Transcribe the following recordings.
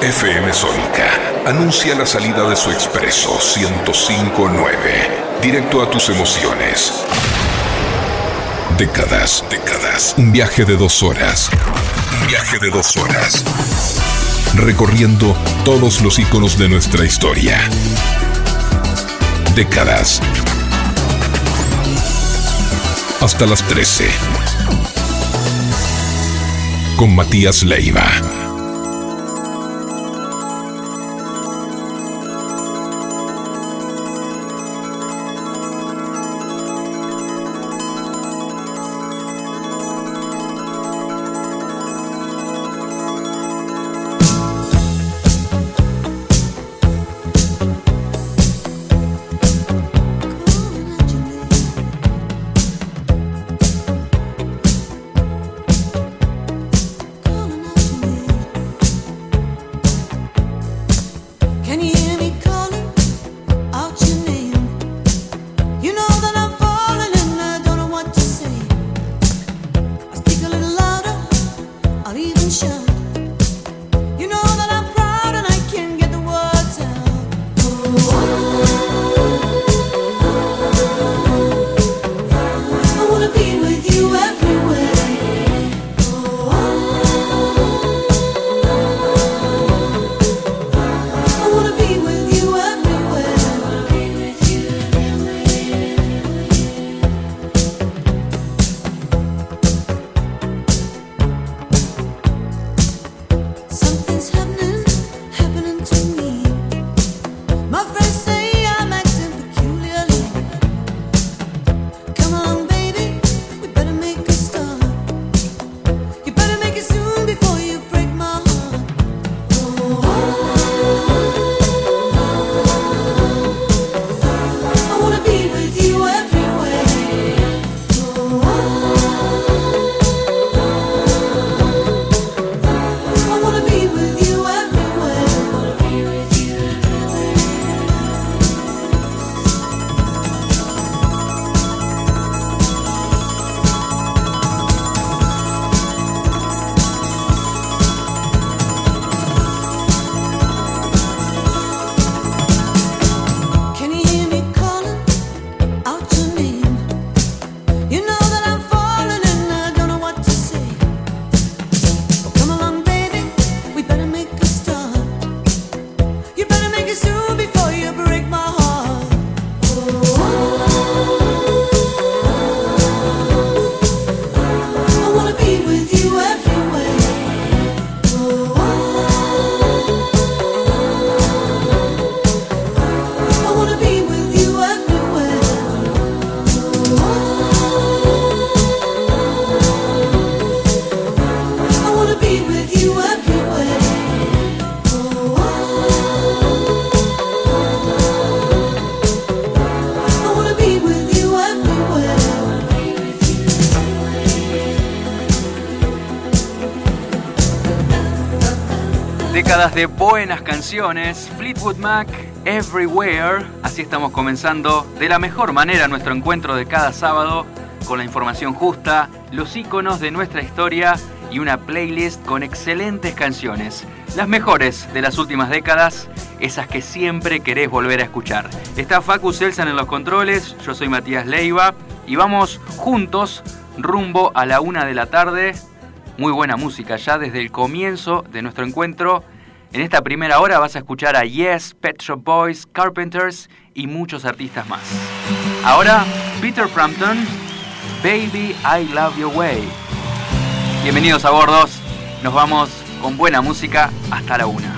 FM Sónica anuncia la salida de su expreso 1059, directo a tus emociones. Décadas, décadas. Un viaje de dos horas. Un viaje de dos horas. Recorriendo todos los iconos de nuestra historia. Décadas. Hasta las 13. Con Matías Leiva. Buenas canciones, Fleetwood Mac, Everywhere. Así estamos comenzando de la mejor manera nuestro encuentro de cada sábado con la información justa, los iconos de nuestra historia y una playlist con excelentes canciones. Las mejores de las últimas décadas, esas que siempre querés volver a escuchar. Está Facu Selsan en los controles, yo soy Matías Leiva y vamos juntos rumbo a la una de la tarde. Muy buena música ya desde el comienzo de nuestro encuentro en esta primera hora vas a escuchar a Yes, Pet Shop Boys, Carpenters y muchos artistas más. Ahora, Peter Frampton, Baby I Love Your Way. Bienvenidos a Bordos, nos vamos con buena música hasta la una.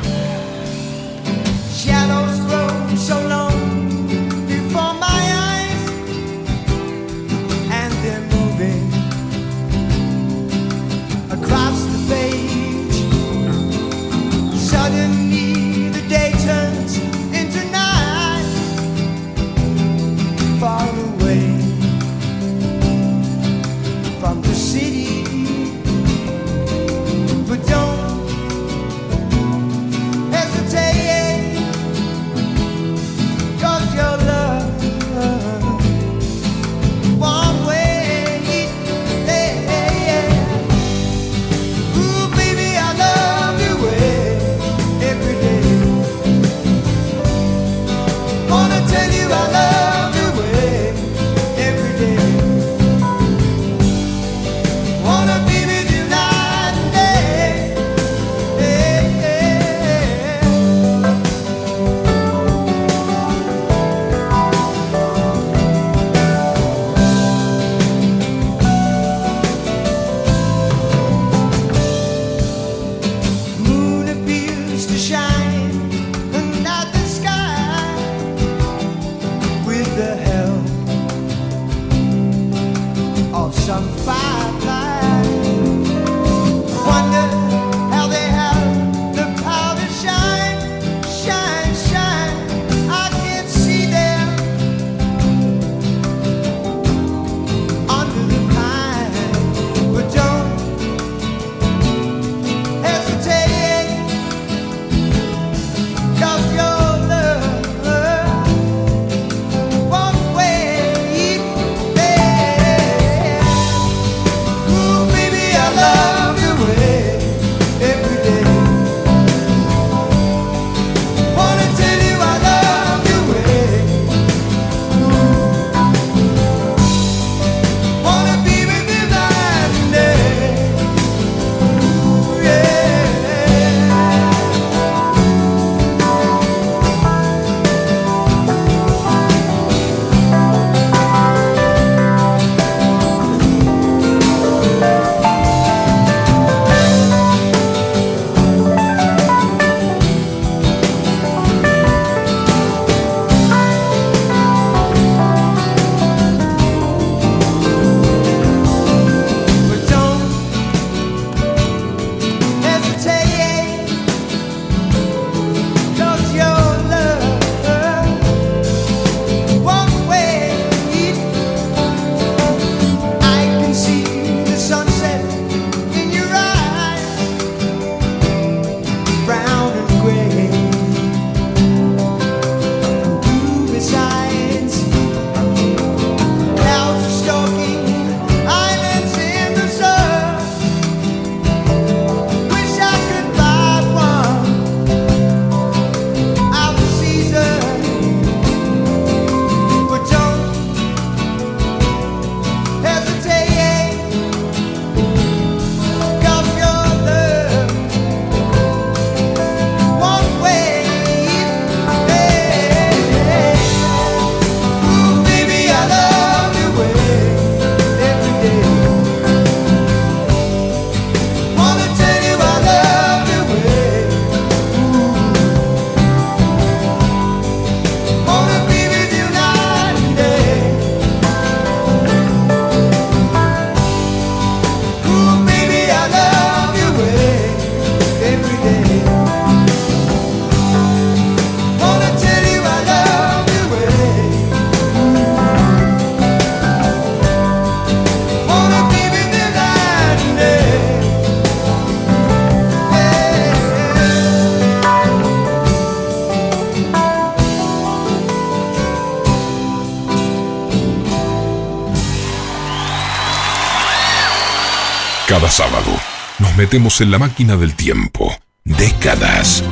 Sábado nos metemos en la máquina del tiempo. Décadas.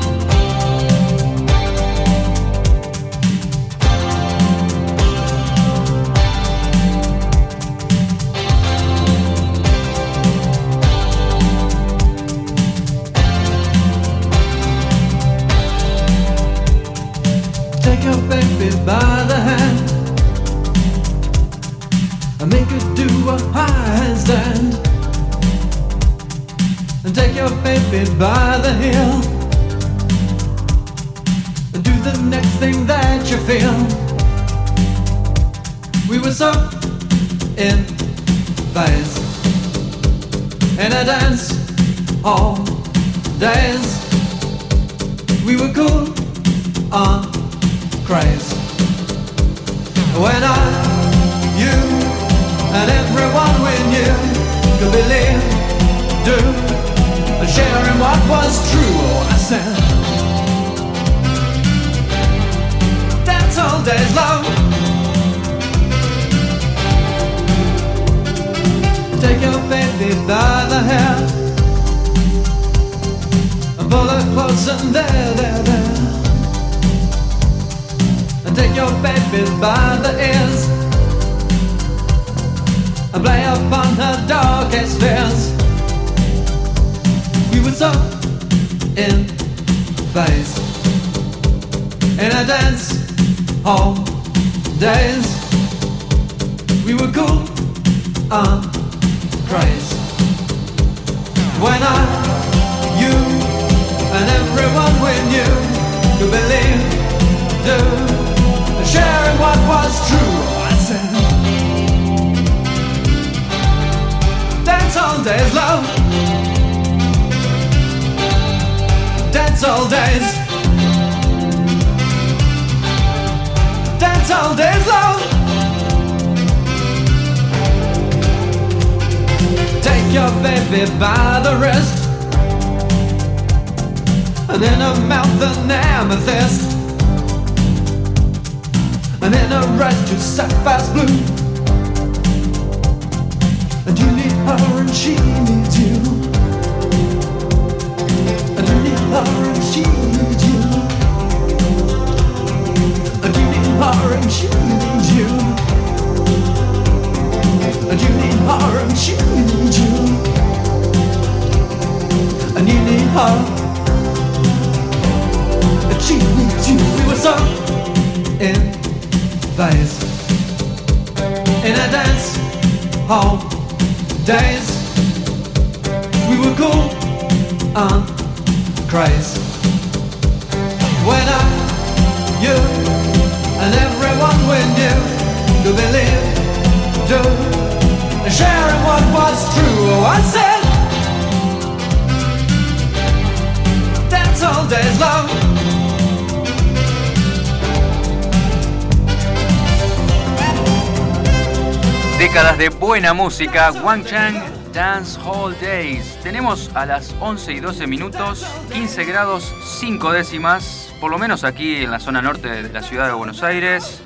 Buena música, Wang Chang Dance Hall Days. Tenemos a las 11 y 12 minutos, 15 grados 5 décimas, por lo menos aquí en la zona norte de la ciudad de Buenos Aires.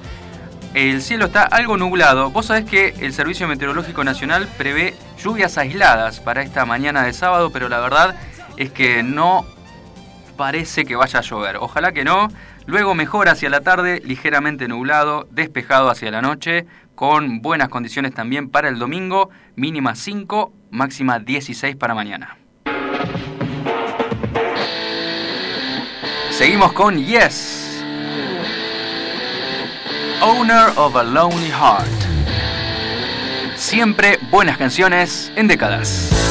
El cielo está algo nublado. Vos sabés que el Servicio Meteorológico Nacional prevé lluvias aisladas para esta mañana de sábado, pero la verdad es que no parece que vaya a llover. Ojalá que no. Luego mejora hacia la tarde, ligeramente nublado, despejado hacia la noche, con buenas condiciones también para el domingo, mínima 5, máxima 16 para mañana. Seguimos con Yes. Owner of a Lonely Heart. Siempre buenas canciones en décadas.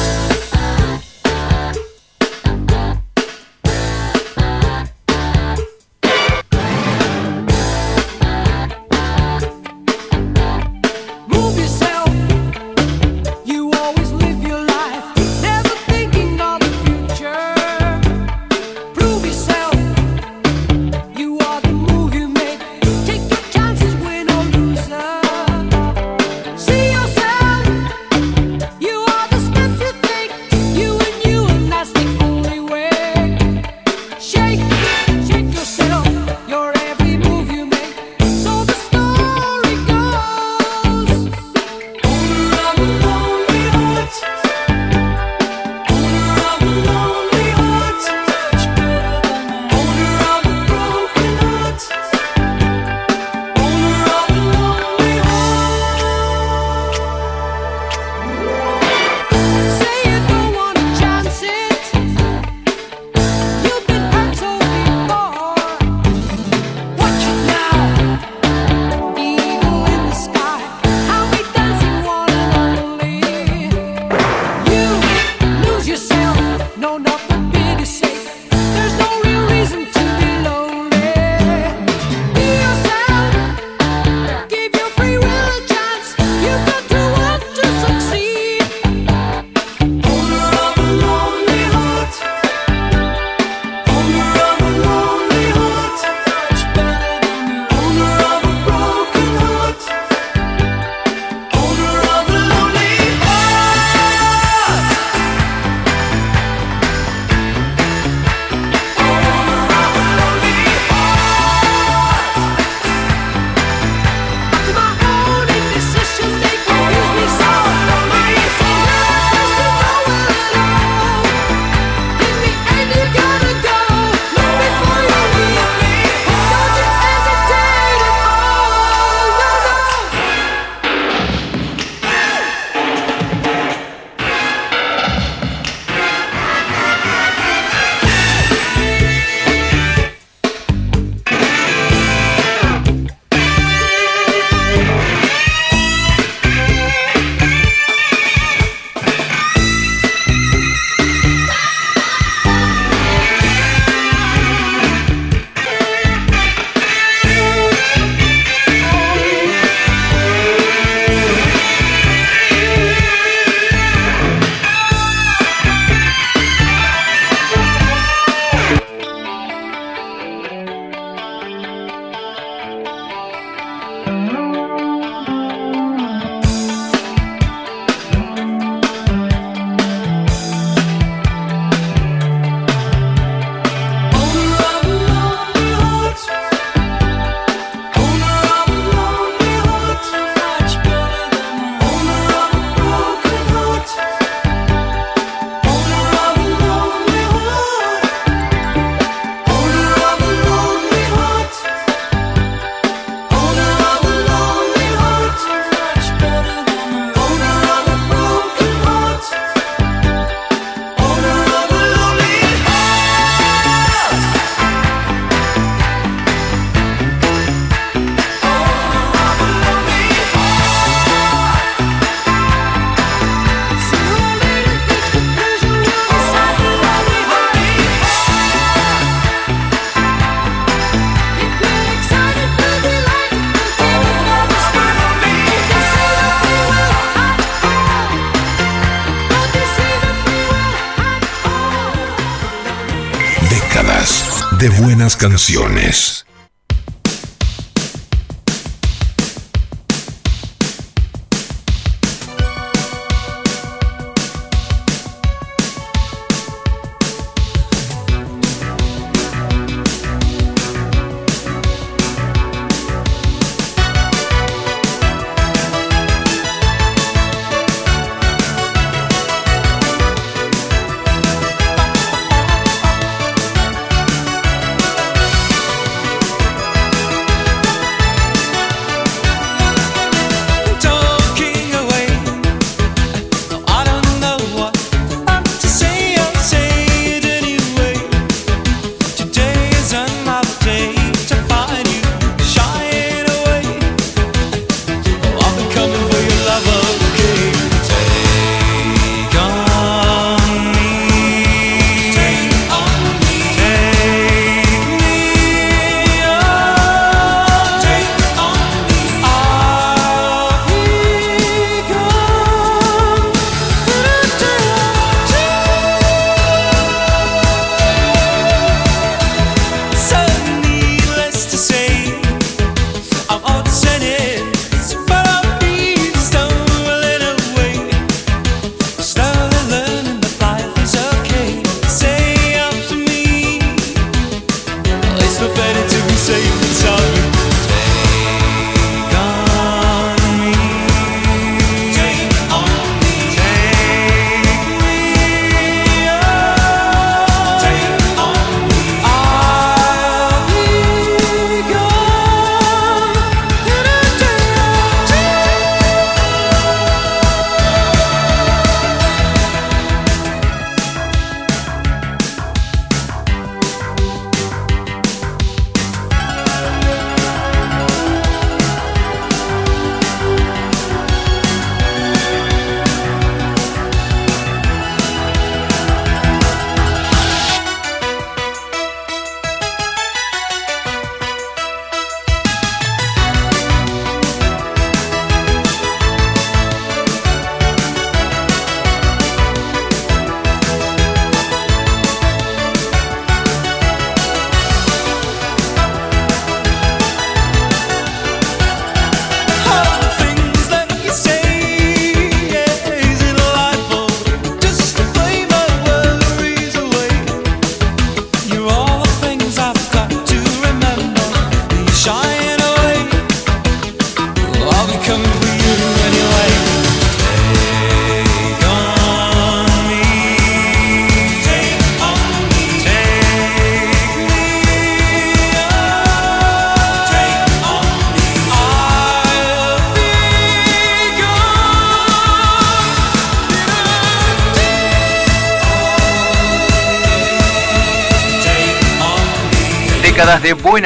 Canciones.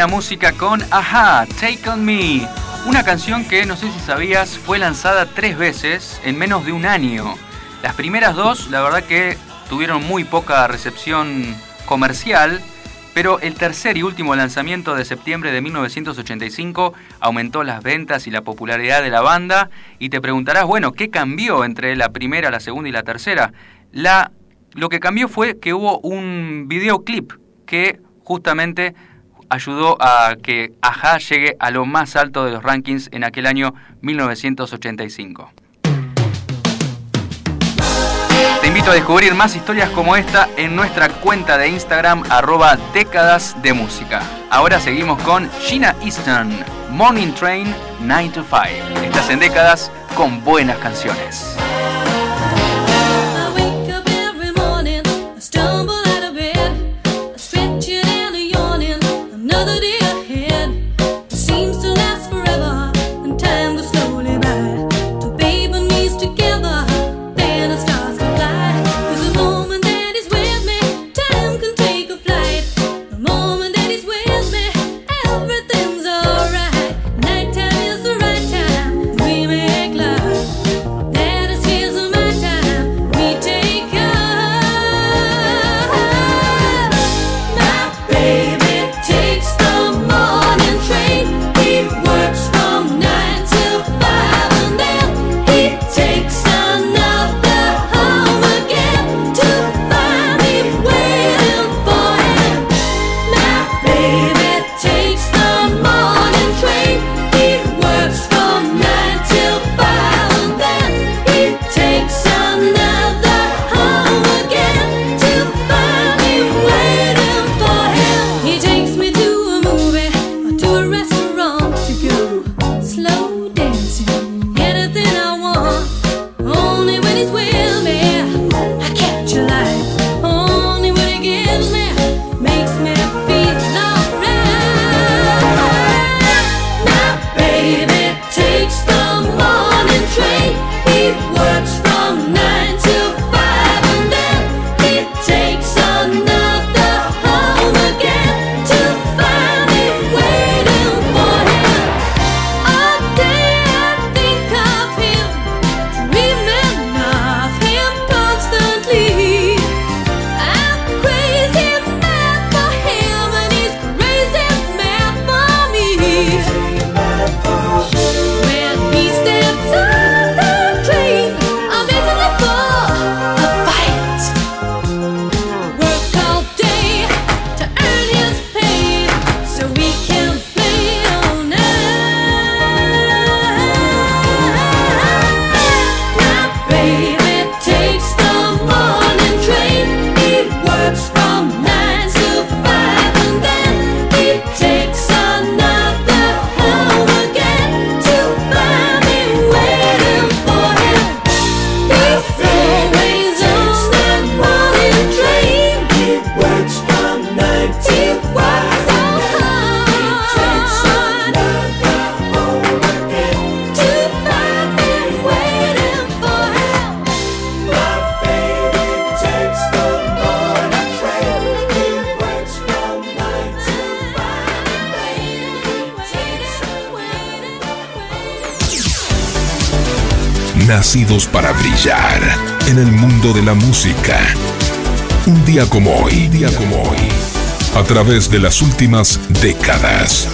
Música con Aja, Take On Me. Una canción que, no sé si sabías, fue lanzada tres veces en menos de un año. Las primeras dos, la verdad que tuvieron muy poca recepción comercial, pero el tercer y último lanzamiento de septiembre de 1985 aumentó las ventas y la popularidad de la banda y te preguntarás, bueno, ¿qué cambió entre la primera, la segunda y la tercera? La, lo que cambió fue que hubo un videoclip que justamente ayudó a que Aja llegue a lo más alto de los rankings en aquel año 1985. Te invito a descubrir más historias como esta en nuestra cuenta de Instagram arroba décadas de música. Ahora seguimos con Gina Easton, Morning Train 9 to 5. Estás en décadas con buenas canciones. En el mundo de la música. Un día como hoy, día como hoy, a través de las últimas décadas.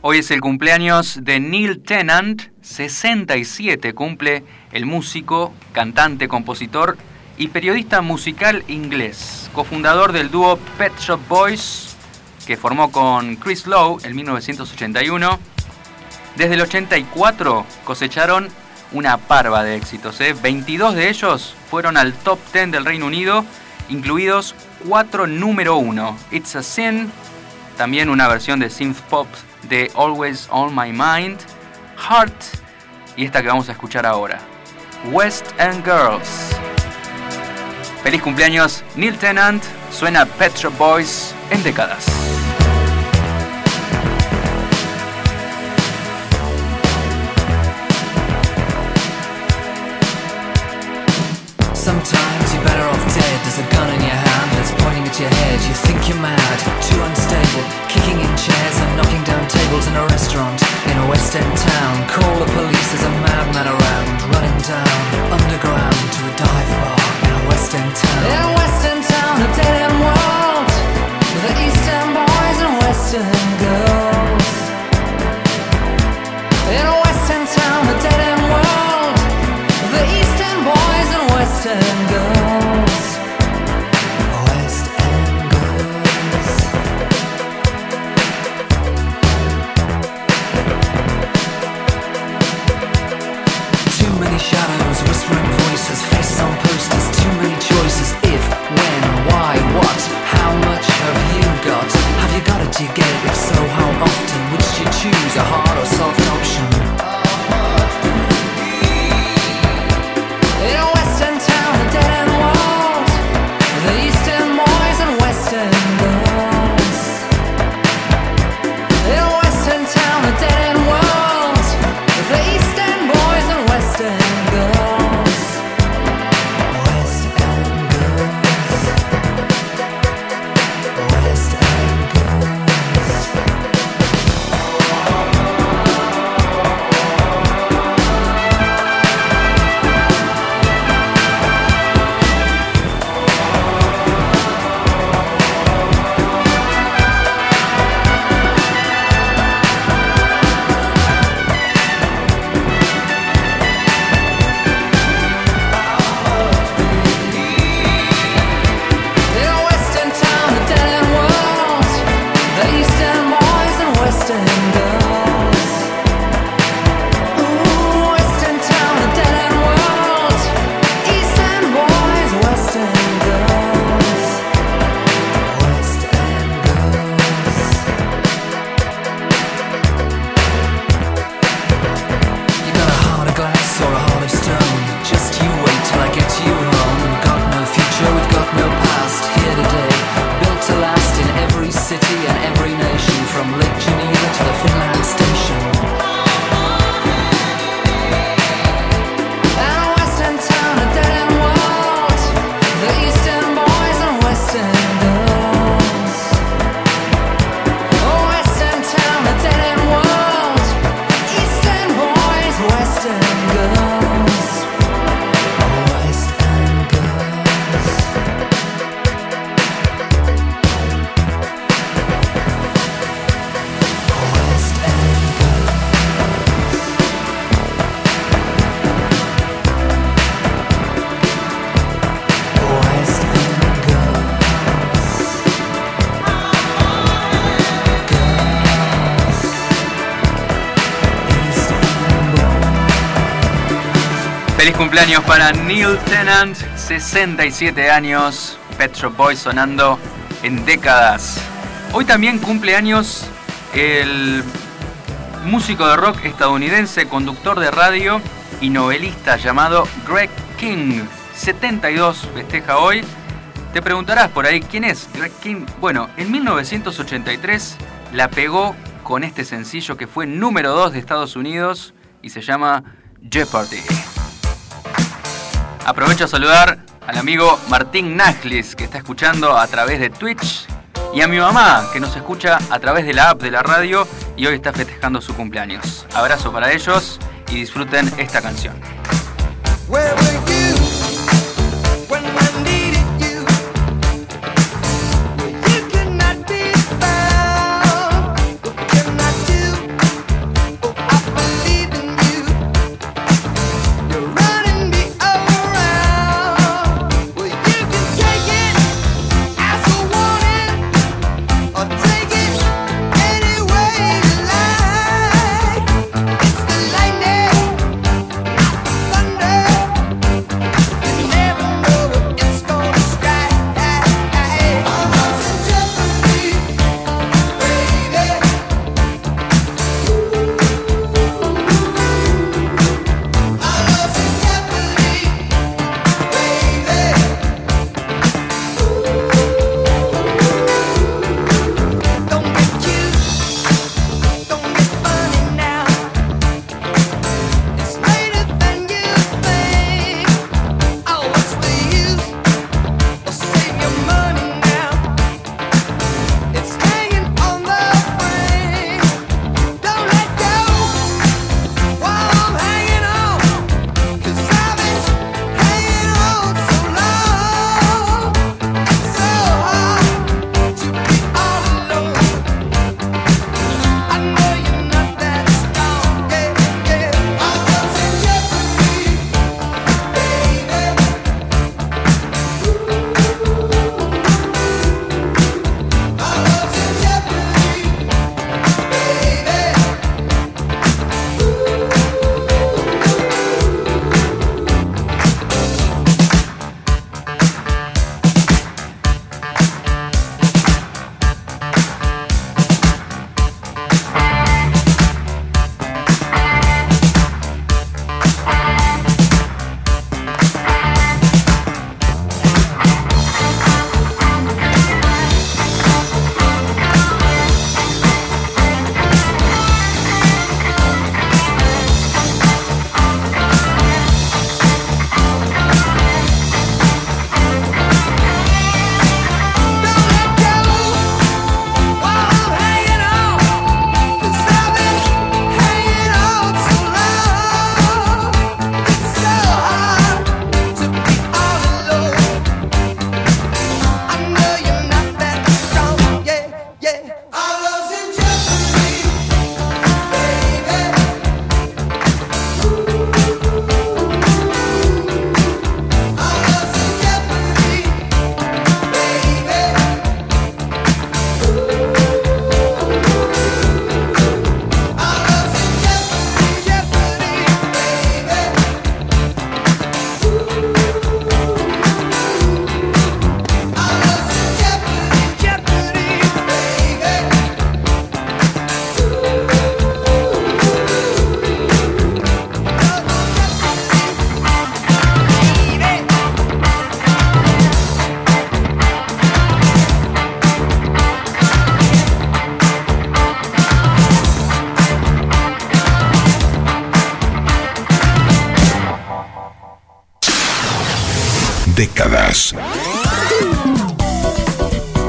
Hoy es el cumpleaños de Neil Tennant, 67 cumple el músico, cantante, compositor y periodista musical inglés, cofundador del dúo Pet Shop Boys, que formó con Chris Lowe en 1981. Desde el 84 cosecharon una parva de éxitos, 22 ¿eh? de ellos fueron al top 10 del Reino Unido, incluidos 4 número 1, It's a Sin, también una versión de synth pop de Always on My Mind, Heart y esta que vamos a escuchar ahora, West End Girls. Feliz cumpleaños Neil Tennant, suena Petro Boys en décadas. You think you're mad, too unstable, kicking in chairs and knocking down tables in a restaurant in a West End town. Call the police, there's a madman around, Cumpleaños para Neil Tennant, 67 años, Pet Shop Boys sonando en décadas. Hoy también cumpleaños el músico de rock estadounidense, conductor de radio y novelista llamado Greg King. 72 festeja hoy. Te preguntarás por ahí, ¿quién es Greg King? Bueno, en 1983 la pegó con este sencillo que fue número 2 de Estados Unidos y se llama Jeopardy. Aprovecho a saludar al amigo Martín Najlis que está escuchando a través de Twitch y a mi mamá que nos escucha a través de la app de la radio y hoy está festejando su cumpleaños. Abrazo para ellos y y disfruten esta canción.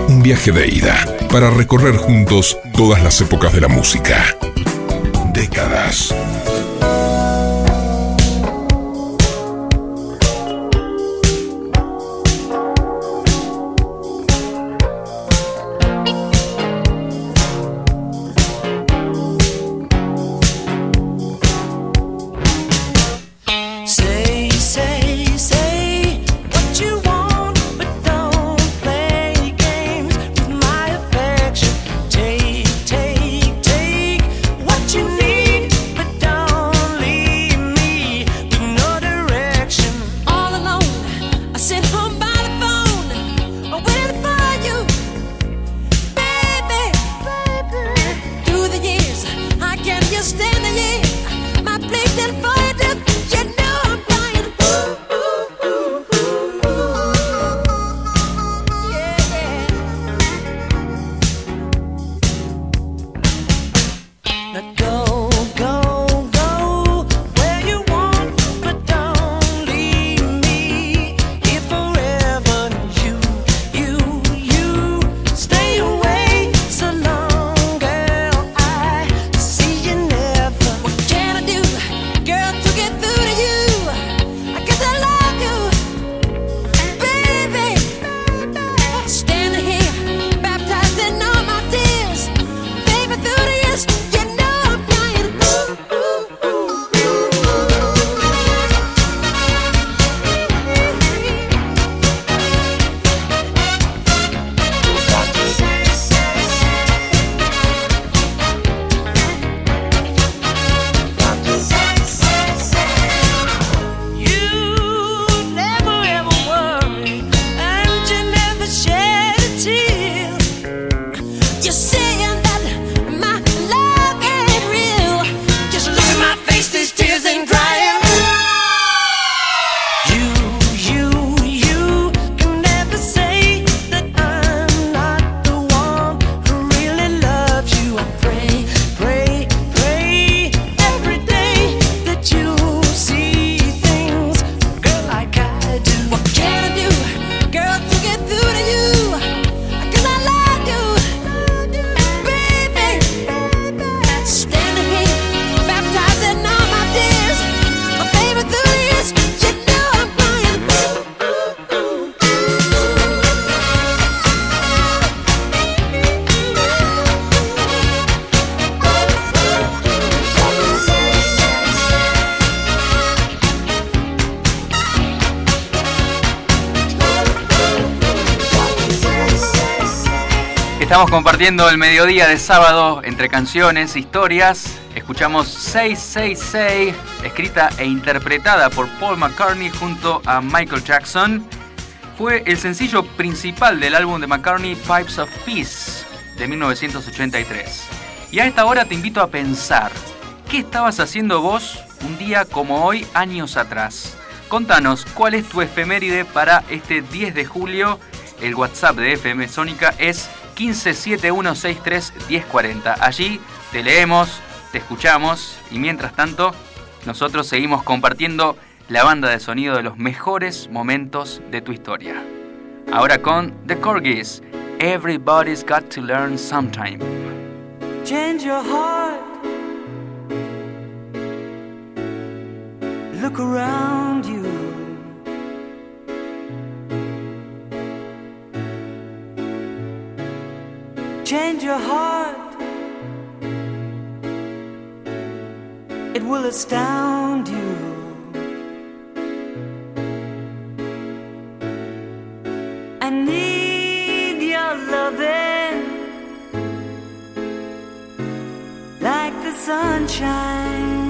Un viaje de ida para recorrer juntos todas las épocas de la música. Décadas. Compartiendo el mediodía de sábado entre canciones, historias. Escuchamos 666, escrita e interpretada por Paul McCartney junto a Michael Jackson. Fue el sencillo principal del álbum de McCartney Pipes of Peace de 1983. Y a esta hora te invito a pensar, ¿qué estabas haciendo vos un día como hoy años atrás? Contanos cuál es tu efeméride para este 10 de julio. El WhatsApp de FM Sónica es 1571631040. Allí te leemos, te escuchamos y mientras tanto nosotros seguimos compartiendo la banda de sonido de los mejores momentos de tu historia. Ahora con The Corgis, Everybody's Got to Learn Sometime. Change your heart. Look around you. Change your heart. It will astound you. I need your loving like the sunshine.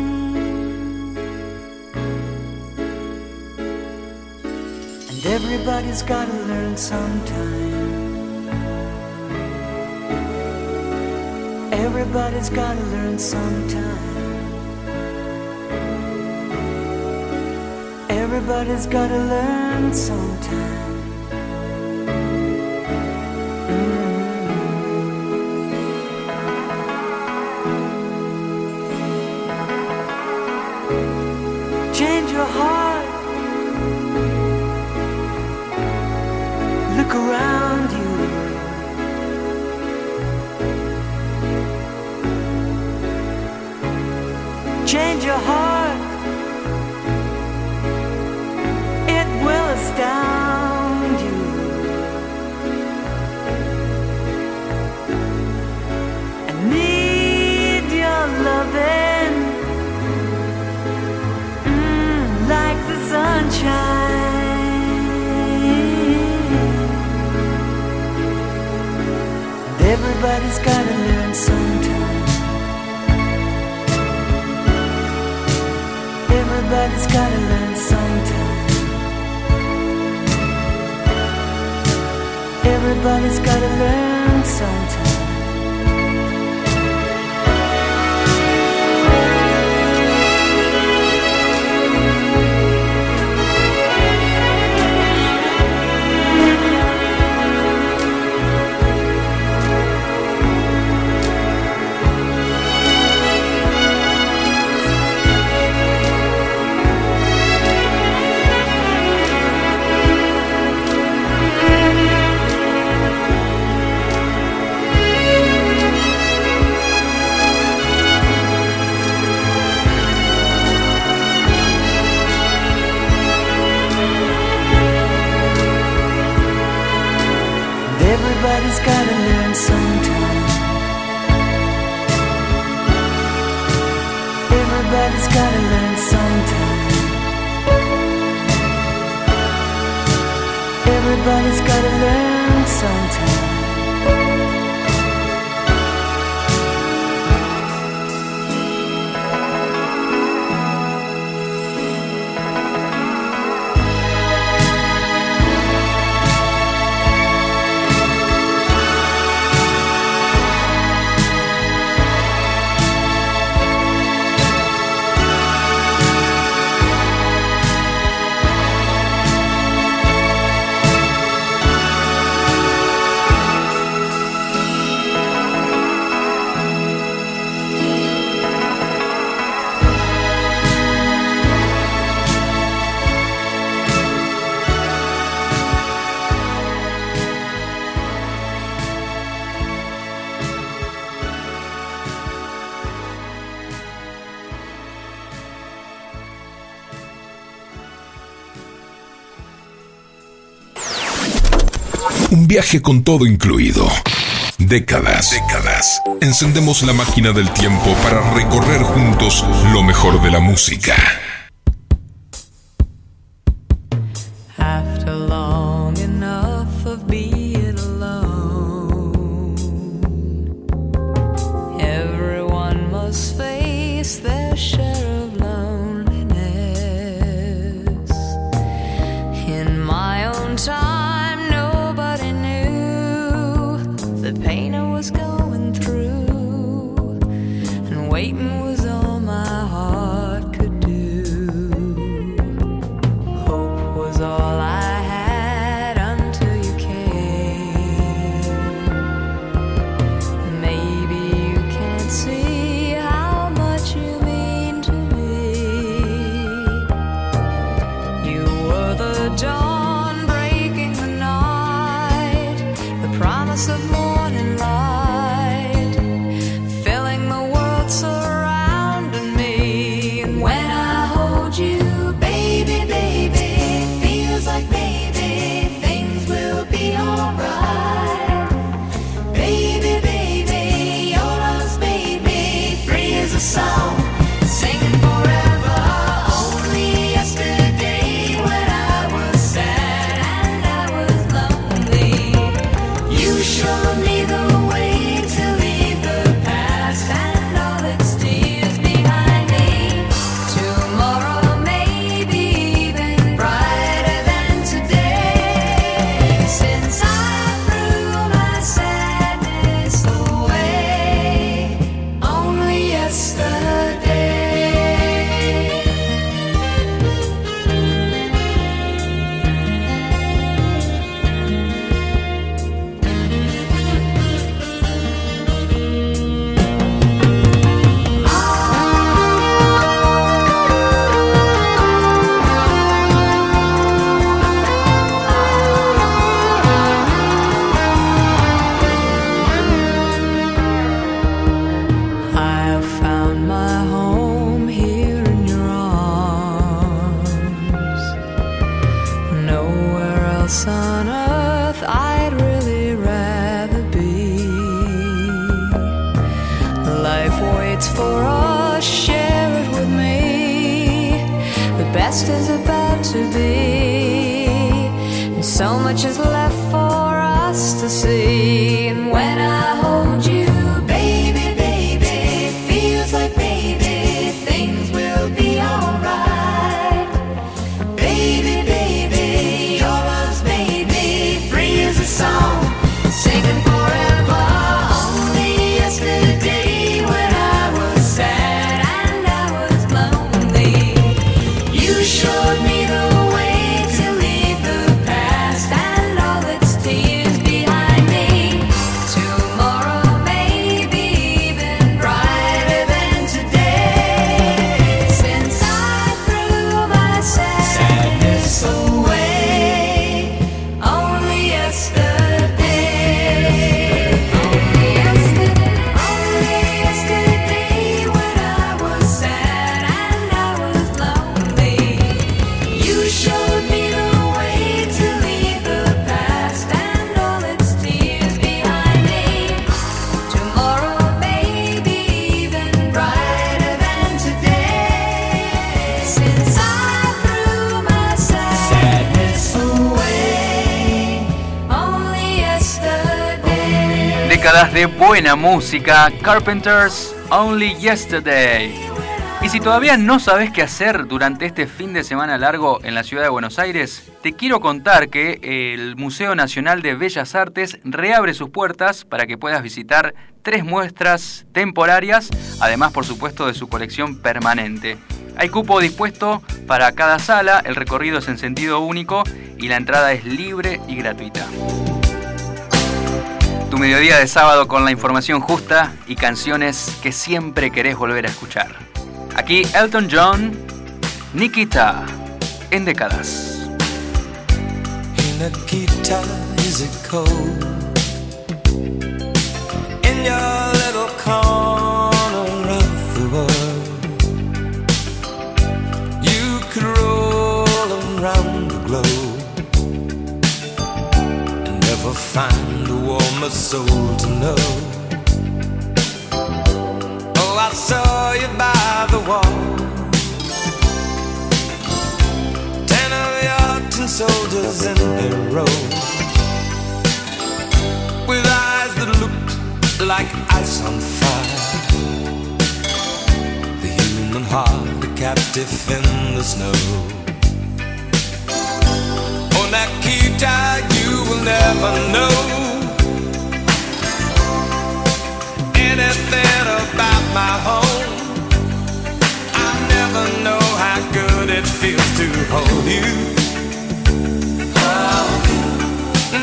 And everybody's gotta learn sometime. Everybody's gotta learn sometime. Everybody's gotta learn sometime. Mm. Change your heart. Look around your heart. It will astound you. I need your loving mm, like the sunshine. Everybody's gotta viaje con todo incluido. Décadas, décadas. Encendemos la máquina del tiempo para recorrer juntos lo mejor de la música. Buena música, Carpenters Only Yesterday. Y si todavía no sabes qué hacer durante este fin de semana largo en la ciudad de Buenos Aires, te quiero contar que el Museo Nacional de Bellas Artes reabre sus puertas para que puedas visitar tres muestras temporarias, además por supuesto de su colección permanente. Hay cupo dispuesto para cada sala, el recorrido es en sentido único y la entrada es libre y gratuita. Tu mediodía de sábado con la información justa y canciones que siempre querés volver a escuchar. Aquí Elton John, Nikita, en décadas. A soul to know. Oh, I saw you by the wall. Ten of your tin soldiers in a row With eyes that looked like ice on fire The human heart, a captive in the snow Oh, Nikita, you will never know Anything about my home I never know how good it feels to hold you. Oh,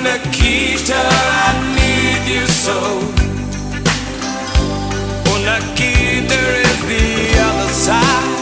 Nikita, I need you so. Oh, Nikita is the other side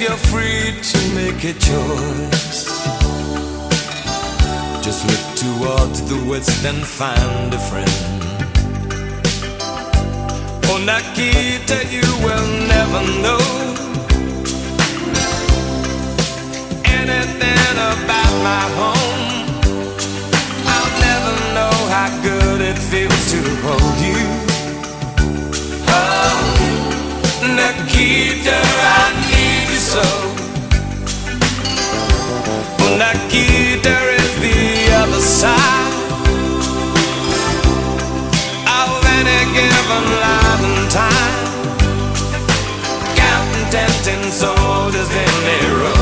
You're free to make a choice Just look towards the west and find a friend Oh, Nikita, you will never know anything about my home. I'll never know how good it feels to hold you. Oh, Nikita, I so. Oh, Nikita is the other side of any given line and time. Counting tempting soldiers in a row.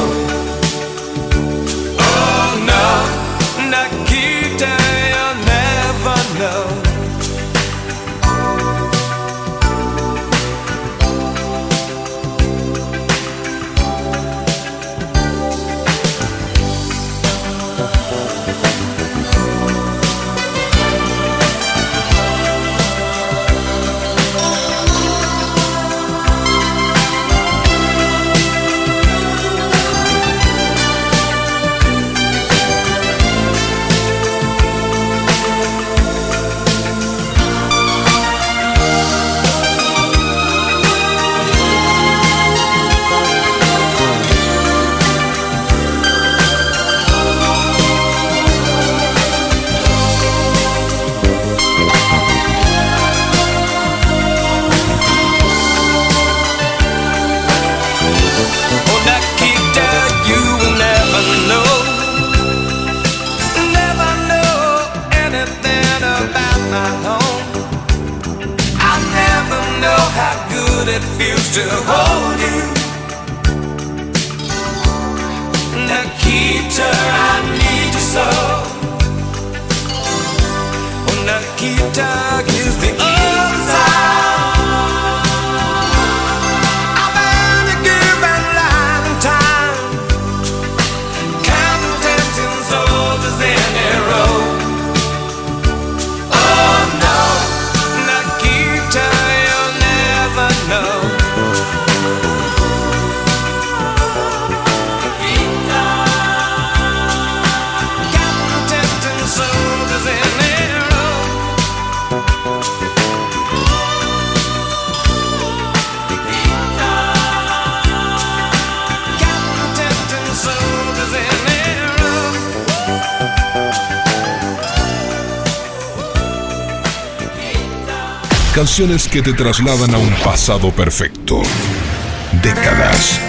to hold you. Nikita, I need you so. Oh, Nikita. Canciones que te trasladan a un pasado perfecto. Décadas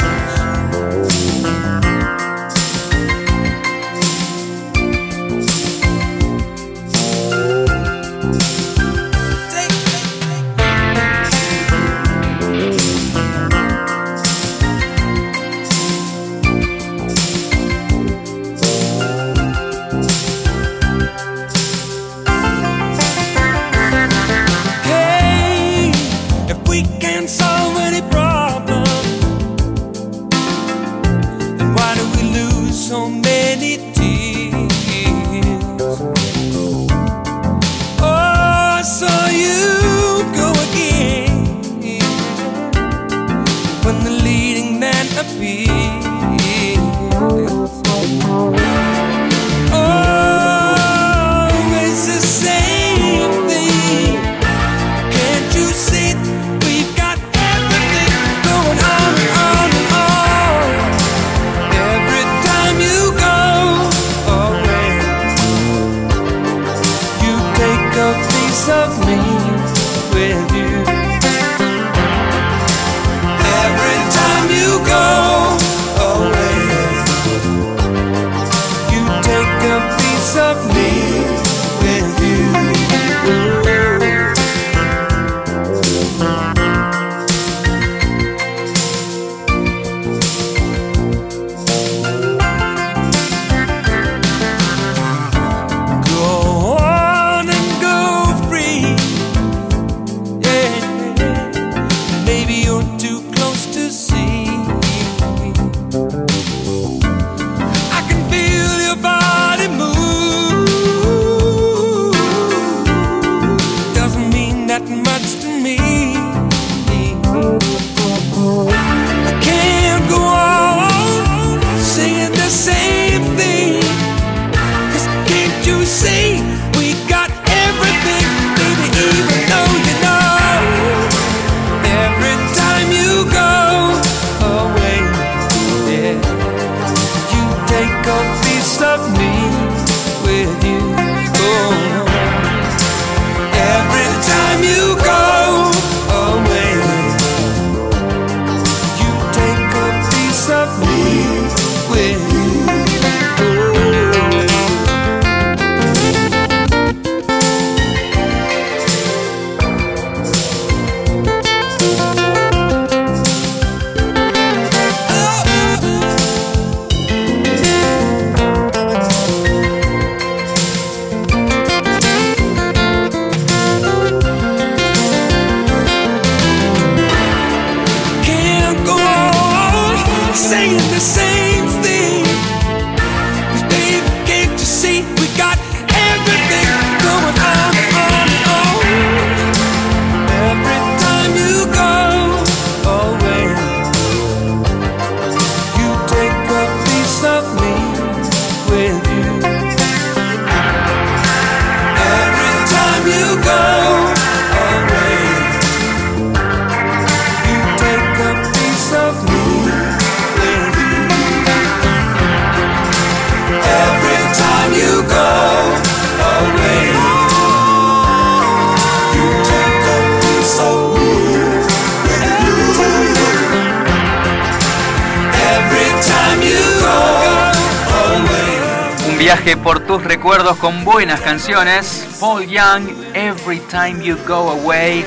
canciones, Paul Young, Every Time You Go Away.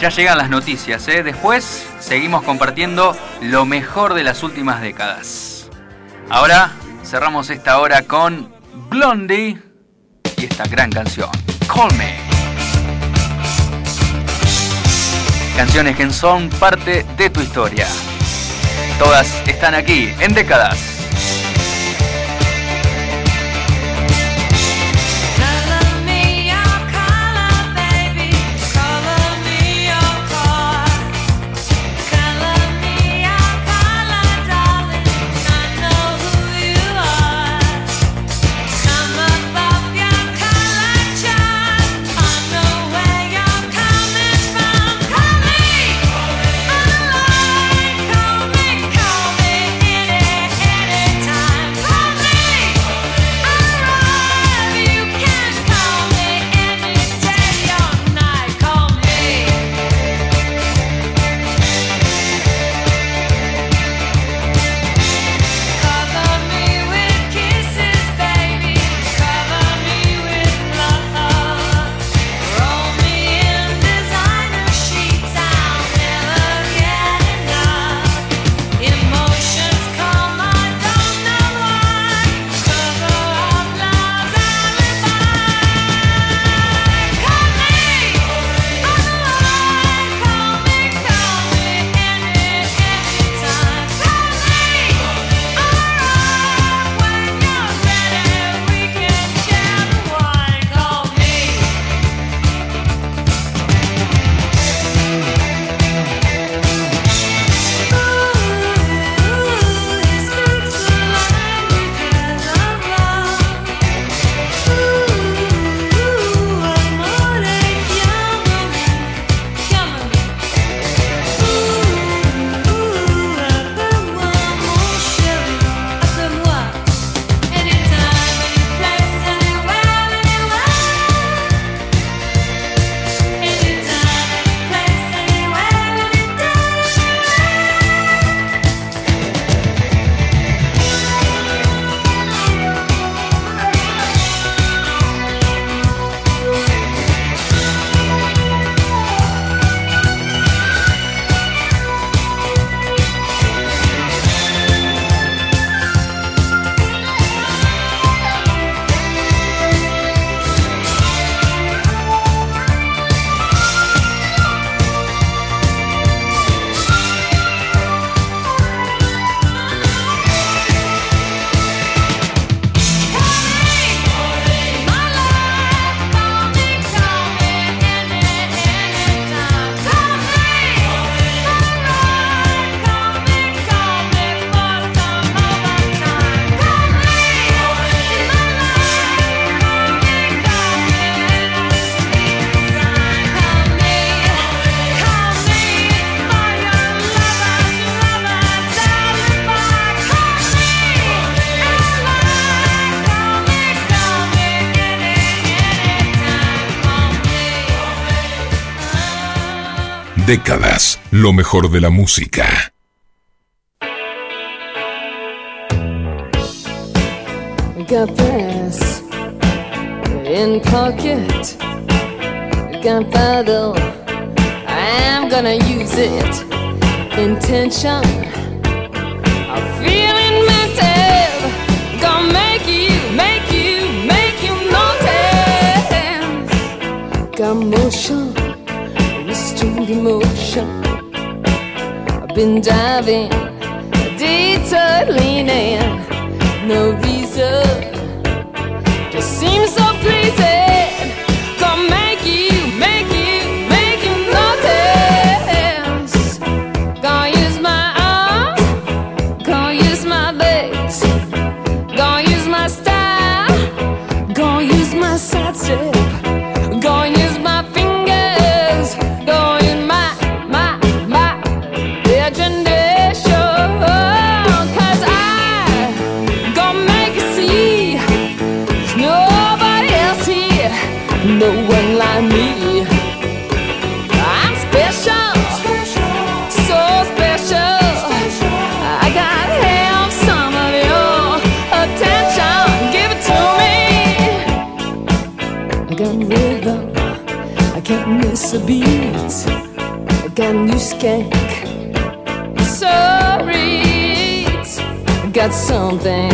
Ya llegan las noticias, ¿eh? después seguimos compartiendo lo mejor de las últimas décadas. Ahora cerramos esta hora con Blondie y esta gran canción, Call Me. Canciones que son parte de tu historia. Todas están aquí en décadas. Décadas, lo mejor de la música. Got this in pocket. Gunpowder. I'm gonna use it. Intention. I'm feeling mental. Gonna make you, make you, make you notice. Got motion, emotion. I've been diving, detour no reason. Just seems so pleasing. Got something.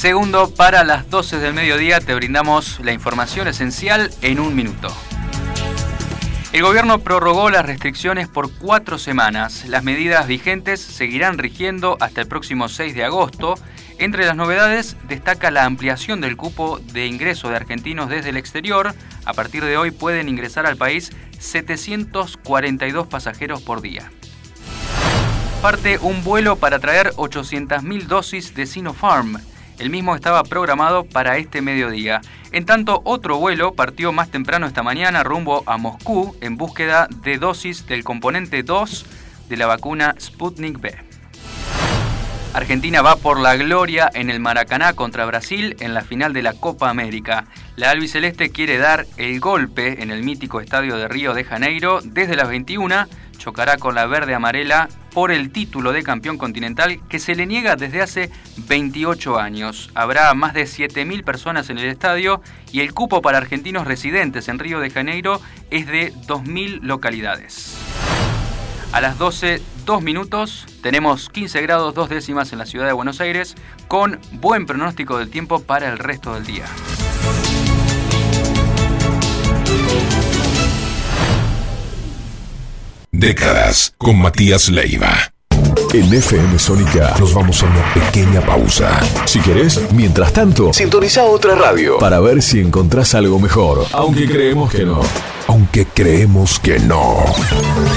Segundo, para las 12 del mediodía te brindamos la información esencial en un minuto. El gobierno prorrogó las restricciones por cuatro semanas. Las medidas vigentes seguirán rigiendo hasta el próximo 6 de agosto. Entre las novedades destaca la ampliación del cupo de ingreso de argentinos desde el exterior. A partir de hoy pueden ingresar al país 742 pasajeros por día. Parte un vuelo para traer 800.000 dosis de Sinopharm. El mismo estaba programado para este mediodía. En tanto, otro vuelo partió más temprano esta mañana rumbo a Moscú en búsqueda de dosis del componente 2 de la vacuna Sputnik V. Argentina va por la gloria en el Maracaná contra Brasil en la final de la Copa América. La albiceleste quiere dar el golpe en el mítico estadio de Río de Janeiro desde las 21. Chocará con la verde amarela por el título de campeón continental que se le niega desde hace 28 años. Habrá más de 7.000 personas en el estadio y el cupo para argentinos residentes en Río de Janeiro es de 2.000 localidades. A las 12, 2 minutos, tenemos 15 grados 2 décimas en la ciudad de Buenos Aires, con buen pronóstico del tiempo para el resto del día. Décadas con Matías Leiva. En FM Sónica nos vamos a una pequeña pausa. Si querés, mientras tanto, sintoniza otra radio para ver si encontrás algo mejor. Aunque creemos que no. Aunque creemos que no.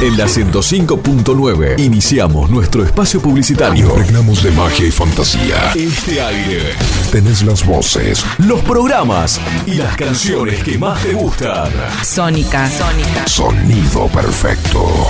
En la 105.9 iniciamos nuestro espacio publicitario. Impregnamos de magia y fantasía. Este aire, Tenés las voces, los programas y las canciones que más te gustan. Sónica. Sónica. sonido perfecto.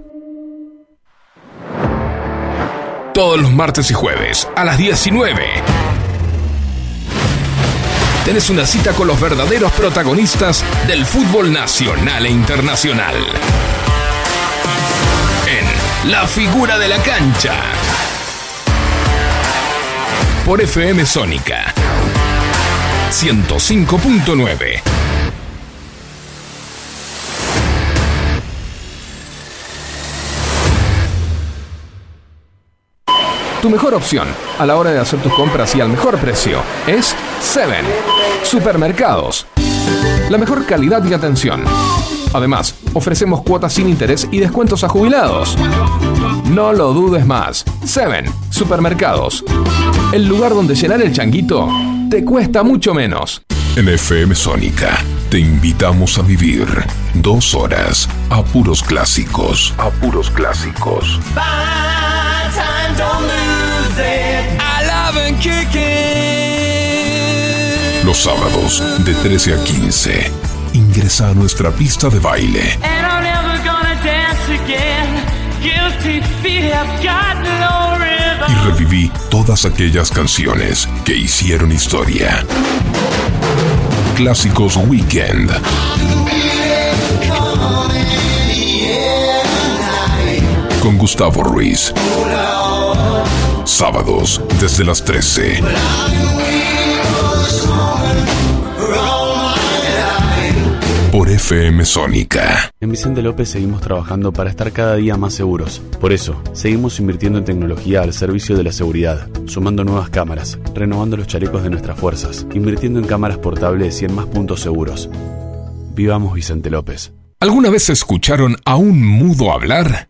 Todos los martes y jueves a las 19. Tenés una cita con los verdaderos protagonistas del fútbol nacional e internacional. En La figura de la cancha. Por FM Sónica. 105.9. Tu mejor opción a la hora de hacer tus compras y al mejor precio es Seven Supermercados. La mejor calidad y atención. Además, ofrecemos cuotas sin interés y descuentos a jubilados. No lo dudes más. Seven Supermercados. El lugar donde llenar el changuito te cuesta mucho menos. En FM Sónica te invitamos a vivir dos horas a puros clásicos. A puros clásicos. Los sábados de 13 a 15. Ingresa a nuestra pista de baile y reviví todas aquellas canciones que hicieron historia. Clásicos Weekend. Con Gustavo Ruiz. Sábados desde las 13. Por FM Sónica. En Vicente López seguimos trabajando para estar cada día más seguros. Por eso, seguimos invirtiendo en tecnología al servicio de la seguridad, sumando nuevas cámaras, renovando los chalecos de nuestras fuerzas, invirtiendo en cámaras portables y en más puntos seguros. Vivamos Vicente López. ¿Alguna vez escucharon a un mudo hablar?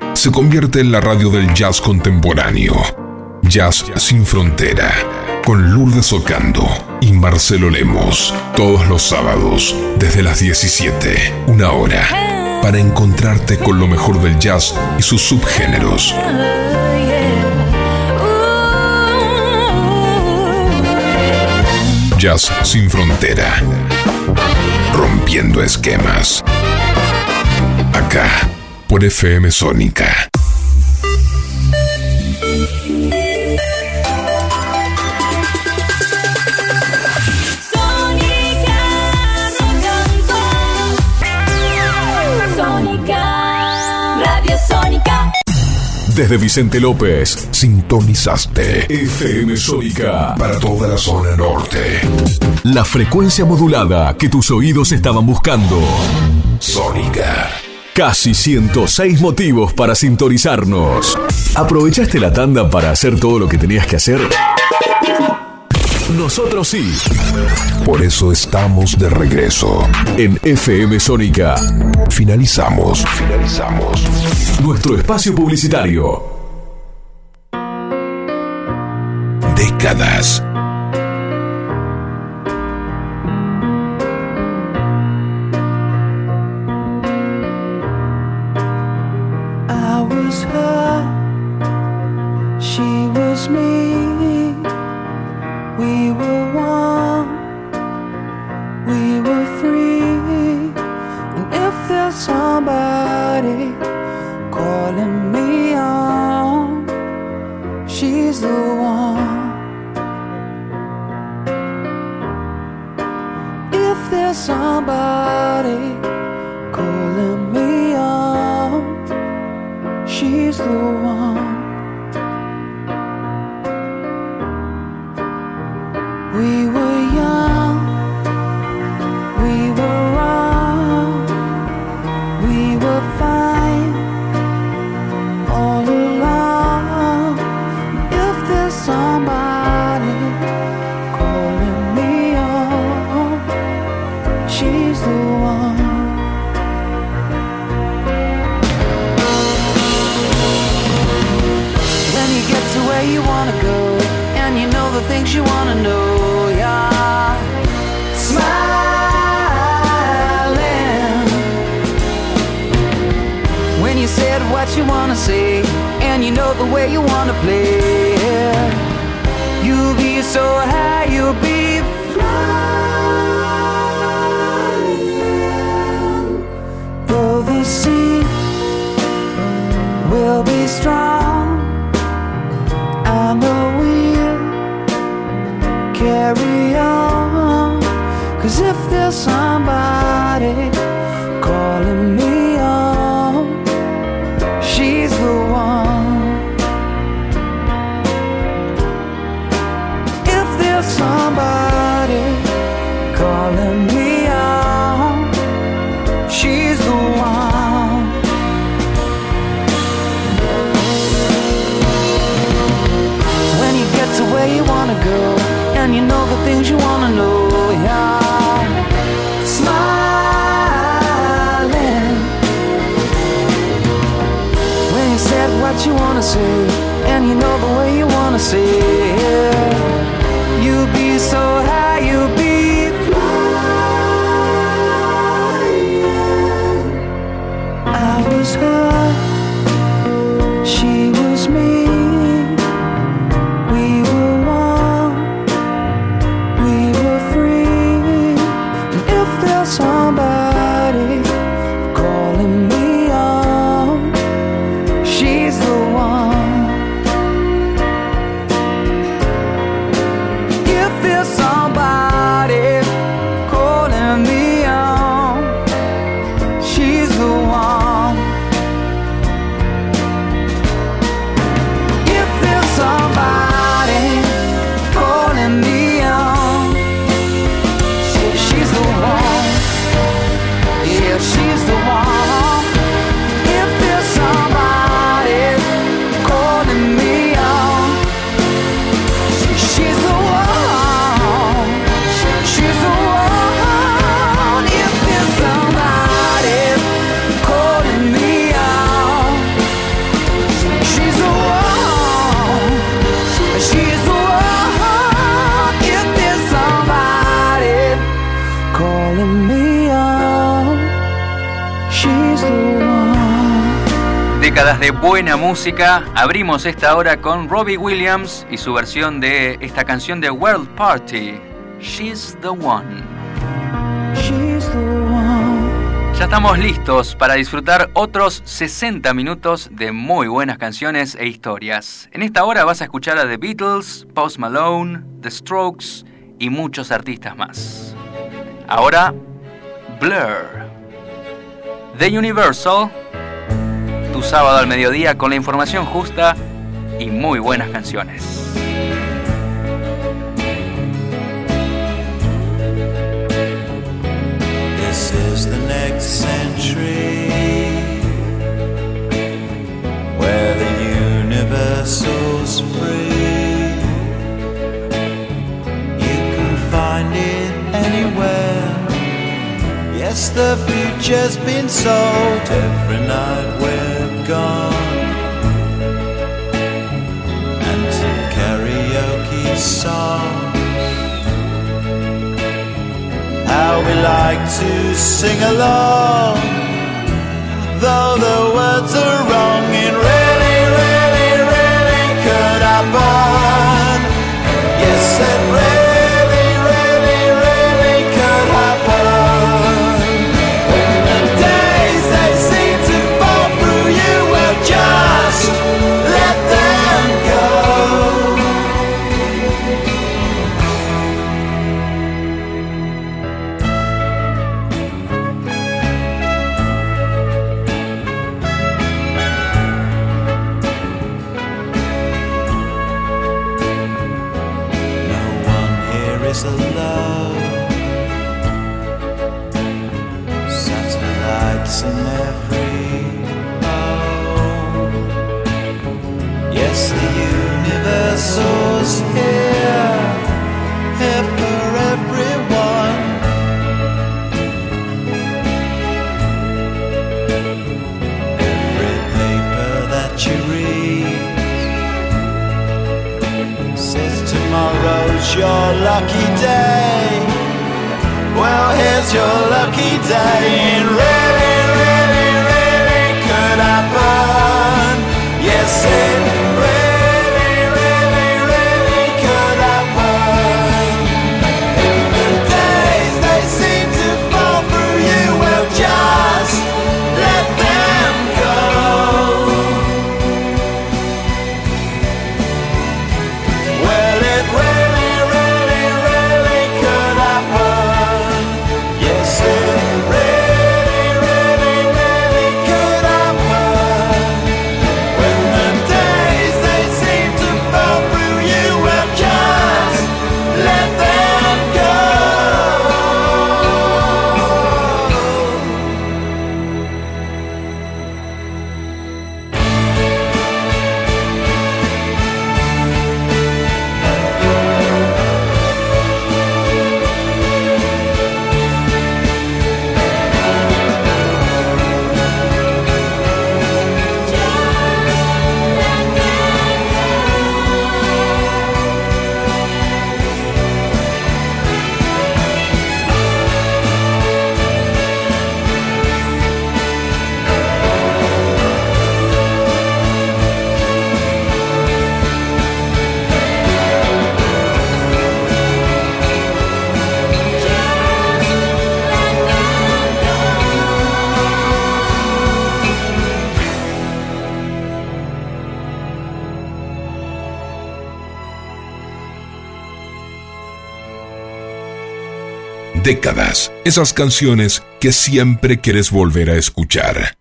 se convierte en la radio del jazz contemporáneo. Jazz sin frontera. Con Lourdes Ocando y Marcelo Lemos. Todos los sábados, desde las 17, una hora. Para encontrarte con lo mejor del jazz y sus subgéneros. Jazz sin frontera. Rompiendo esquemas. Acá, por FM Sónica. Sónica, Radio Sónica. Desde Vicente López, sintonizaste FM Sónica para toda la zona norte. La frecuencia modulada que tus oídos estaban buscando. Sónica. Casi 106 motivos para sintonizarnos. ¿Aprovechaste la tanda para hacer todo lo que tenías que hacer? Nosotros sí. Por eso estamos de regreso. En FM Sónica. Finalizamos. Finalizamos. Nuestro espacio publicitario. Décadas. The things you wanna know, yeah. Smiling. When you said what you wanna say, and you know the way you wanna play. You'll be so high, de buena música. Abrimos esta hora con Robbie Williams y su versión de esta canción de World Party. She's the one. She's the one. Ya estamos listos para disfrutar otros 60 minutos de muy buenas canciones e historias. En esta hora vas a escuchar a The Beatles, Post Malone, The Strokes y muchos artistas más. Ahora, Blur. The Universal, tu sábado al mediodía con la información justa y muy buenas canciones. This is the next century where the universal's free. You can find it anywhere. Yes, the future's been sold every night we're gone. And some karaoke songs how we like to sing along, though the lucky day. Well, here's your lucky day. Décadas, esas canciones que siempre quieres volver a escuchar.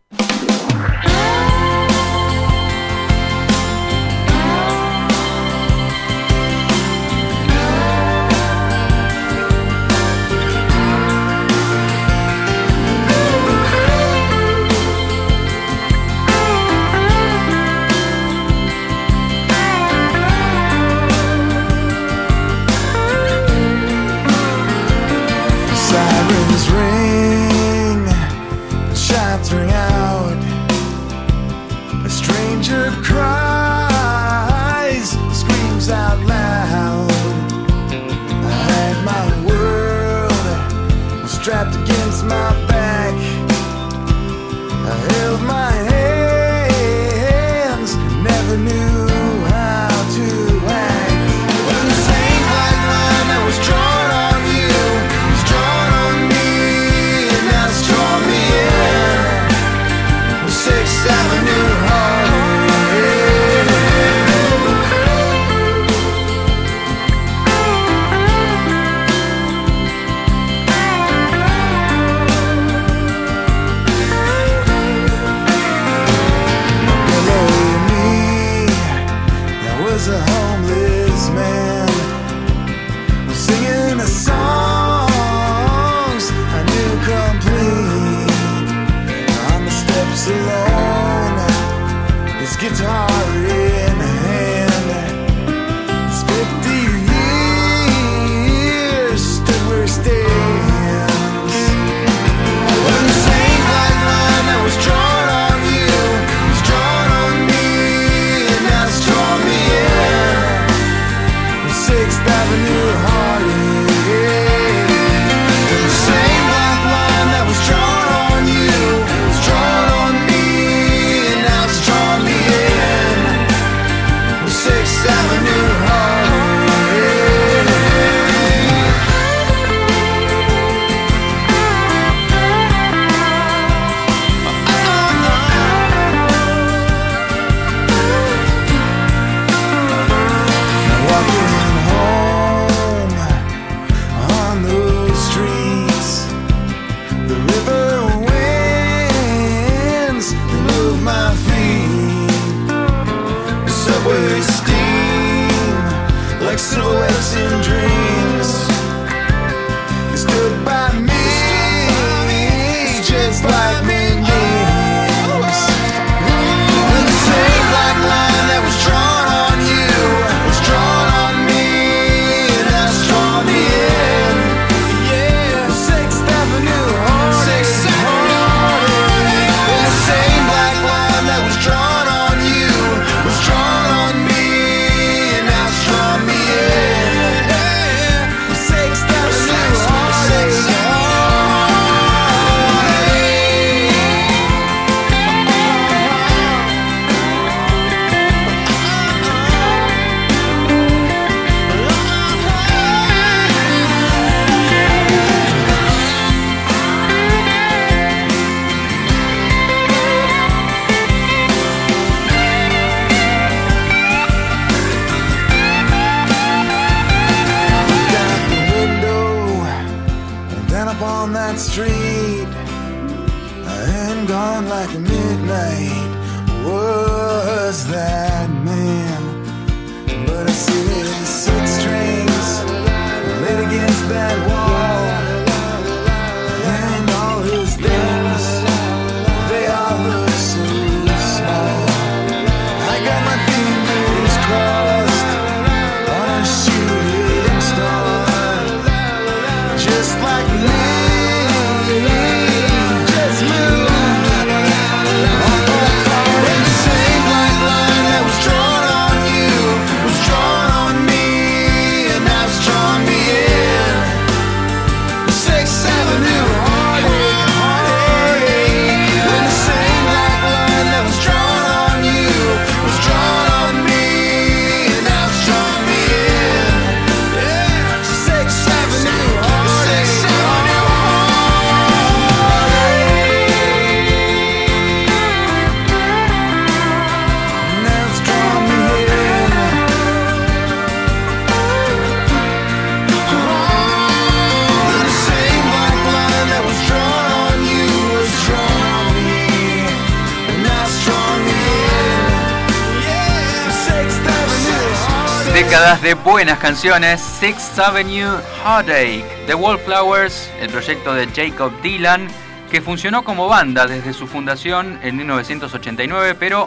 De buenas canciones, Sixth Avenue Heartache, The Wallflowers, el proyecto de Jacob Dylan, que funcionó como banda desde su fundación en 1989, pero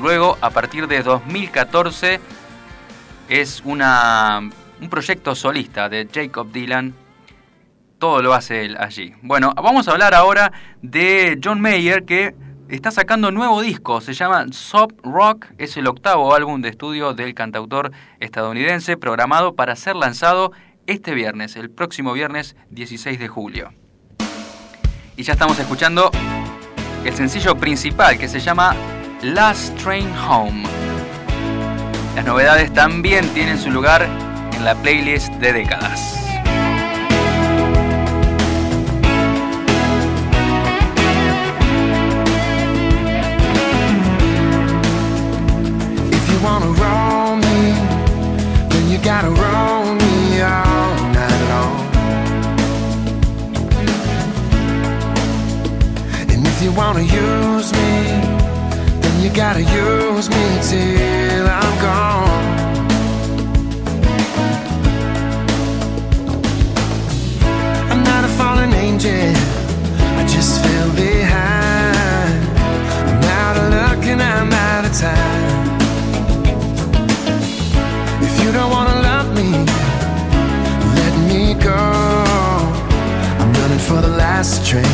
luego, a partir de 2014, es una, un proyecto solista de Jacob Dylan. Todo lo hace él allí. Bueno, vamos a hablar ahora de John Mayer, que está sacando nuevo disco, se llama Soft Rock, es el octavo álbum de estudio del cantautor estadounidense, programado para ser lanzado este viernes, el próximo viernes 16 de julio. Y ya estamos escuchando el sencillo principal que se llama Last Train Home. Las novedades también tienen su lugar en la playlist de décadas. Me all night long. And if you wanna use me, then you gotta use me till I'm gone. I'm not a fallen angel, I just fell behind. I'm out of luck and I'm out of time. Last train.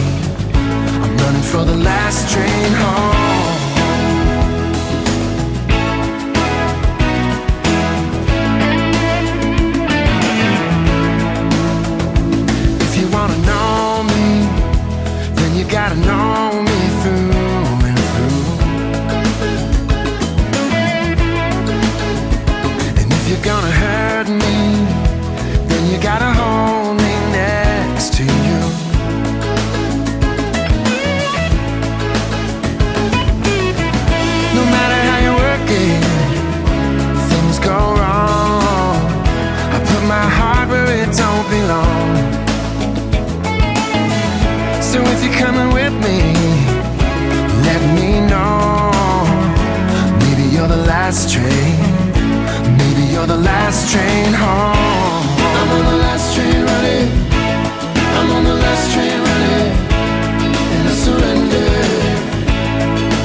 I'm running for the last train home. If you wanna know me, then you gotta know the last train home. I'm on the last train running. I'm on the last train running. And I surrender.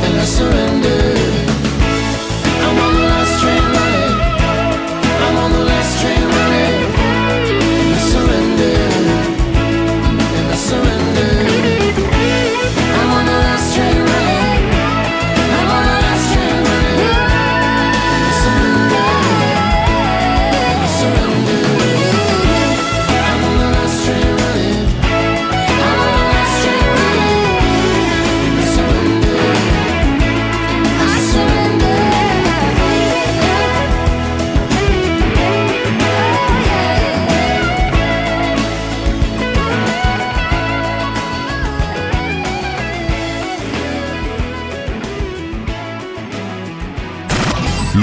And I surrender.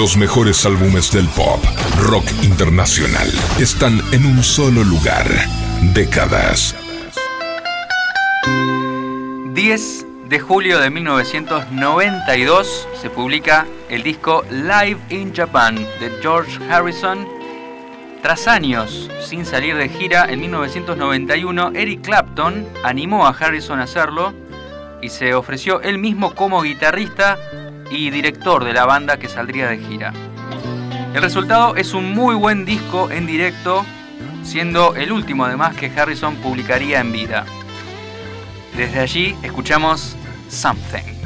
Los mejores álbumes del pop, rock internacional, están en un solo lugar. Décadas. 10 de julio de 1992 se publica el disco Live in Japan de George Harrison. Tras años sin salir de gira, en 1991 Eric Clapton animó a Harrison a hacerlo y se ofreció él mismo como guitarrista y director de la banda que saldría de gira. El resultado es un muy buen disco en directo, siendo el último además que Harrison publicaría en vida. Desde allí escuchamos Something.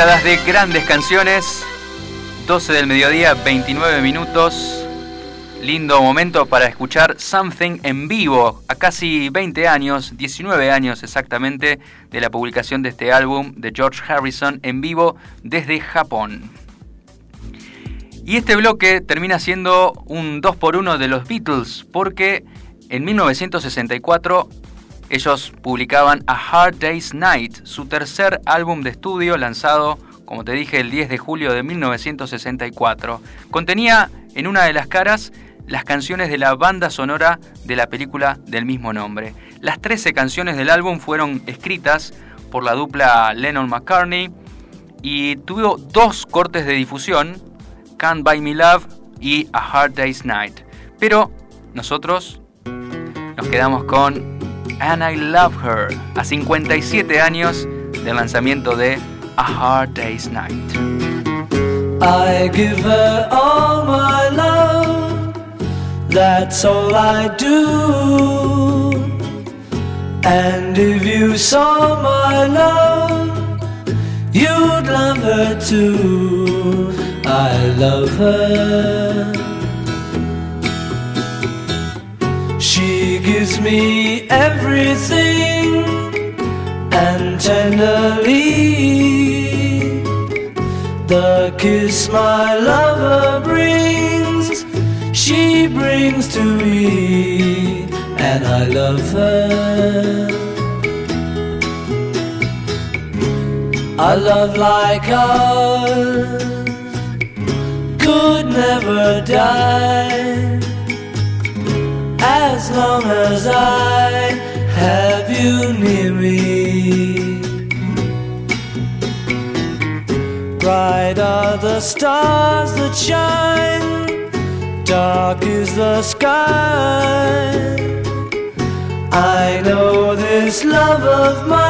Décadas de grandes canciones. 12 del mediodía, 29 minutos. Lindo momento para escuchar Something en vivo, a casi 20 años, 19 años exactamente, de la publicación de este álbum de George Harrison en vivo desde Japón. Y este bloque termina siendo un 2x1 de los Beatles, porque en 1964 ellos publicaban A Hard Day's Night, su tercer álbum de estudio lanzado, como te dije, el 10 de julio de 1964. Contenía en una de las caras las canciones de la banda sonora de la película del mismo nombre. Las 13 canciones del álbum fueron escritas por la dupla Lennon-McCartney y tuvo dos cortes de difusión, Can't Buy Me Love y A Hard Day's Night. Pero nosotros nos quedamos con And I Love Her, a 57 años del lanzamiento de A Hard Day's Night. I give her all my love, that's all I do. And if you saw my love, you'd love her too. I love her. Gives me everything and tenderly the kiss my lover brings, she brings to me, and I love her. A love like ours could never die as long as I have you near me. Bright are the stars that shine, dark is the sky. I know this love of mine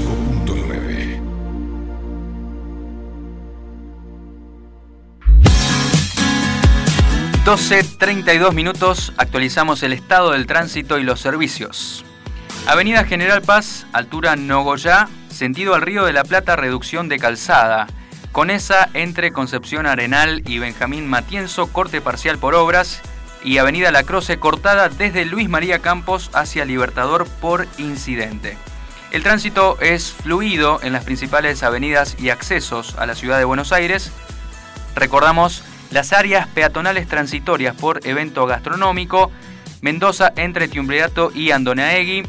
12.32 minutos, actualizamos el estado del tránsito y los servicios. Avenida General Paz, altura Nogoyá, sentido al Río de la Plata, reducción de calzada. Con esa entre Concepción Arenal y Benjamín Matienzo, corte parcial por obras. Y Avenida La Croce, cortada desde Luis María Campos hacia Libertador por incidente. El tránsito es fluido en las principales avenidas y accesos a la ciudad de Buenos Aires. Recordamos las áreas peatonales transitorias por evento gastronómico, Mendoza entre Tiumbreato y Andonaegui,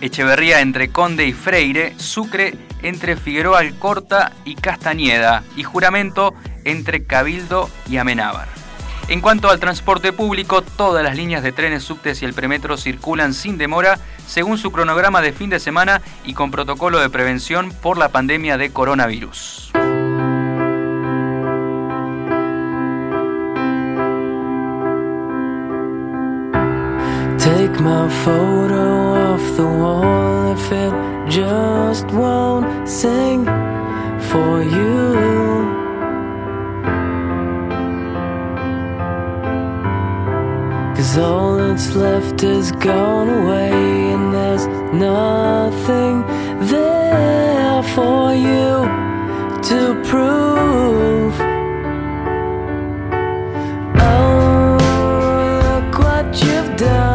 Echeverría entre Conde y Freire, Sucre entre Figueroa Alcorta y Castañeda y Juramento entre Cabildo y Amenábar. En cuanto al transporte público, todas las líneas de trenes, subtes y el premetro circulan sin demora según su cronograma de fin de semana y con protocolo de prevención por la pandemia de coronavirus. Take my photo off the wall if it just won't sing for you. Cause all that's left is gone away, and there's nothing there for you to prove. Oh, look what you've done.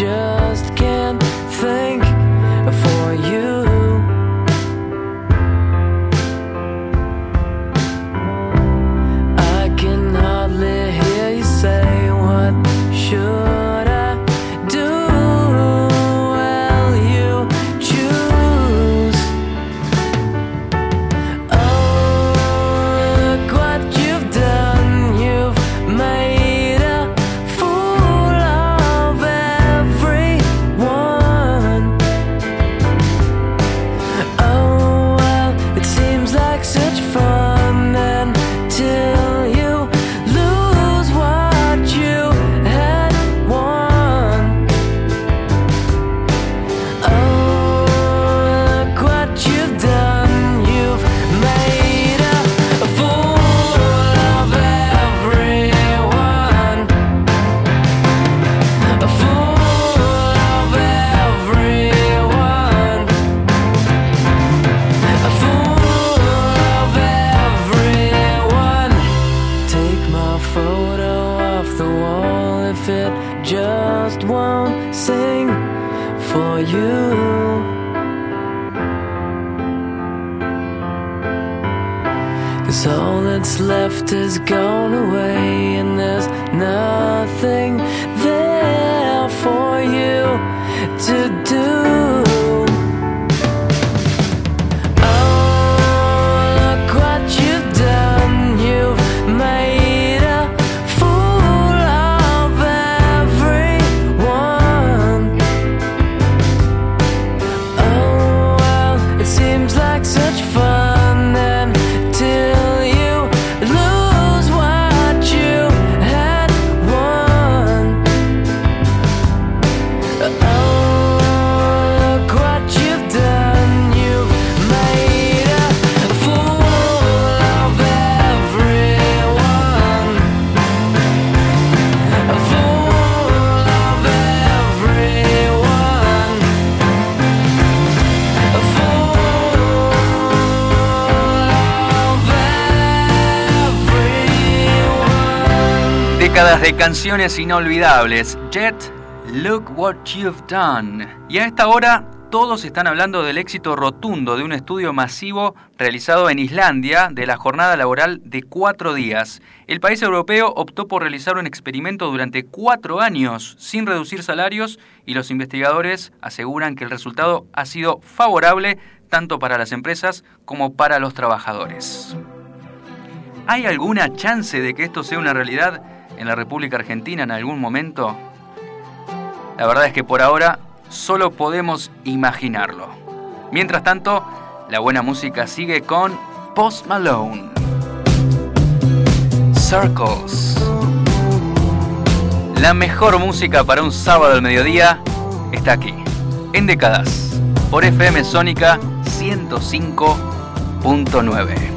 Just de canciones inolvidables. Jet, Look What You've Done. Y a esta hora todos están hablando del éxito rotundo de un estudio masivo realizado en Islandia de la jornada laboral de cuatro días. El país europeo optó por realizar un experimento durante cuatro años sin reducir salarios y los investigadores aseguran que el resultado ha sido favorable tanto para las empresas como para los trabajadores. ¿Hay alguna chance de que esto sea una realidad en la República Argentina en algún momento? La verdad es que por ahora solo podemos imaginarlo. Mientras tanto, la buena música sigue con Post Malone. Circles. La mejor música para un sábado al mediodía está aquí, en décadas, por FM Sónica 105.9.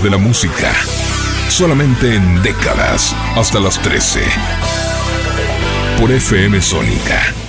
de la música. Solamente en décadas hasta las 13. Por FM Sónica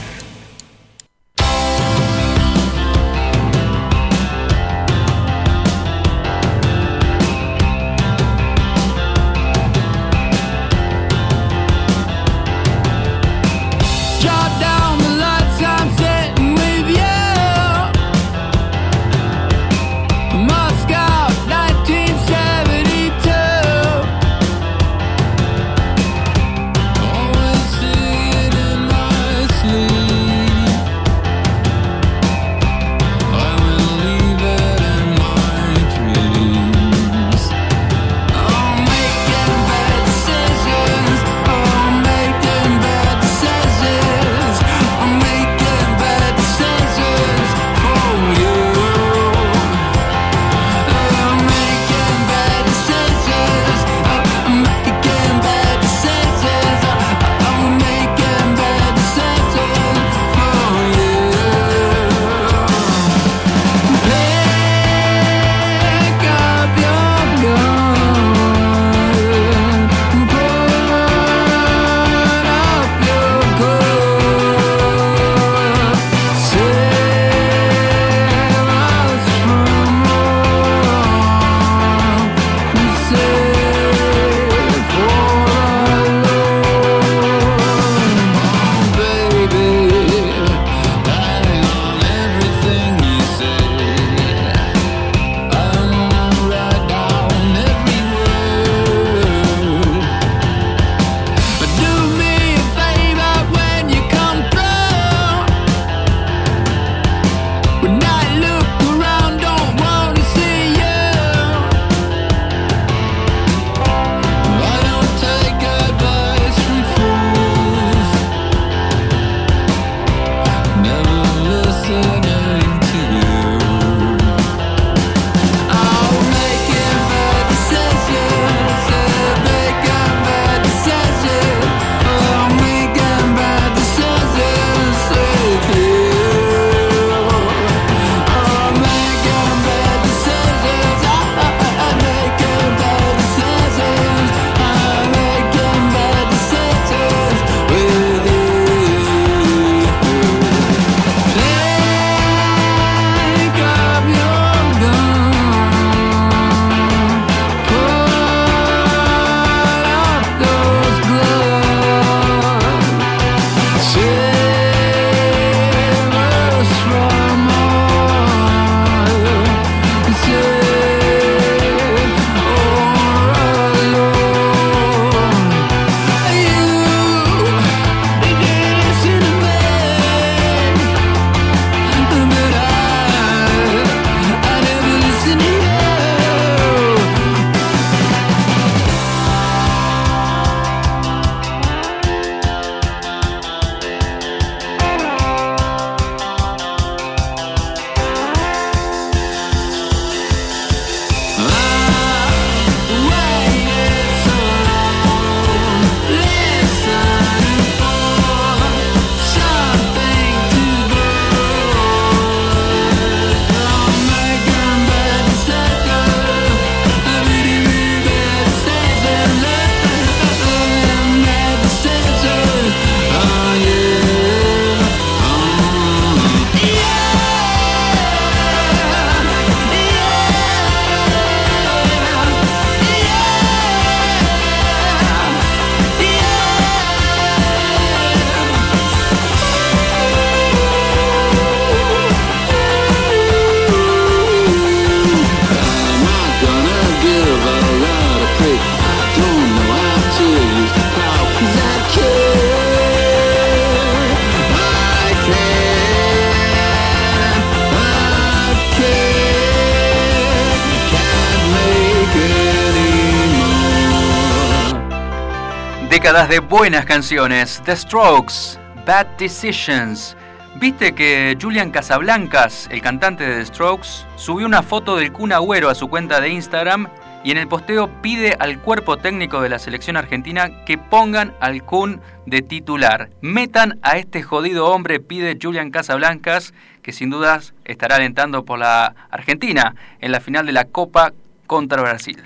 de buenas canciones. The Strokes, Bad Decisions. ¿Viste que Julian Casablancas, el cantante de The Strokes, subió una foto del Kun Agüero a su cuenta de Instagram y en el posteo pide al cuerpo técnico de la selección argentina que pongan al Kun de titular. Metan a este jodido hombre, pide Julian Casablancas, que sin dudas estará alentando por la Argentina en la final de la Copa contra Brasil.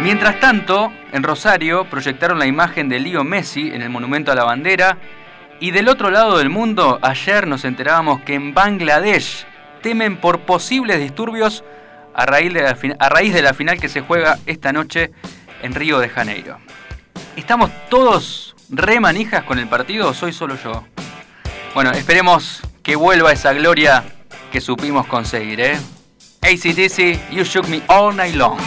Mientras tanto, en Rosario proyectaron la imagen de Leo Messi en el Monumento a la Bandera y del otro lado del mundo, ayer nos enterábamos que en Bangladesh temen por posibles disturbios a raíz, de la, final que se juega esta noche en Río de Janeiro. ¿Estamos todos re manijas con el partido o soy solo yo? Bueno, esperemos que vuelva esa gloria que supimos conseguir, ¿eh? ACDC, You Shook Me All Night Long.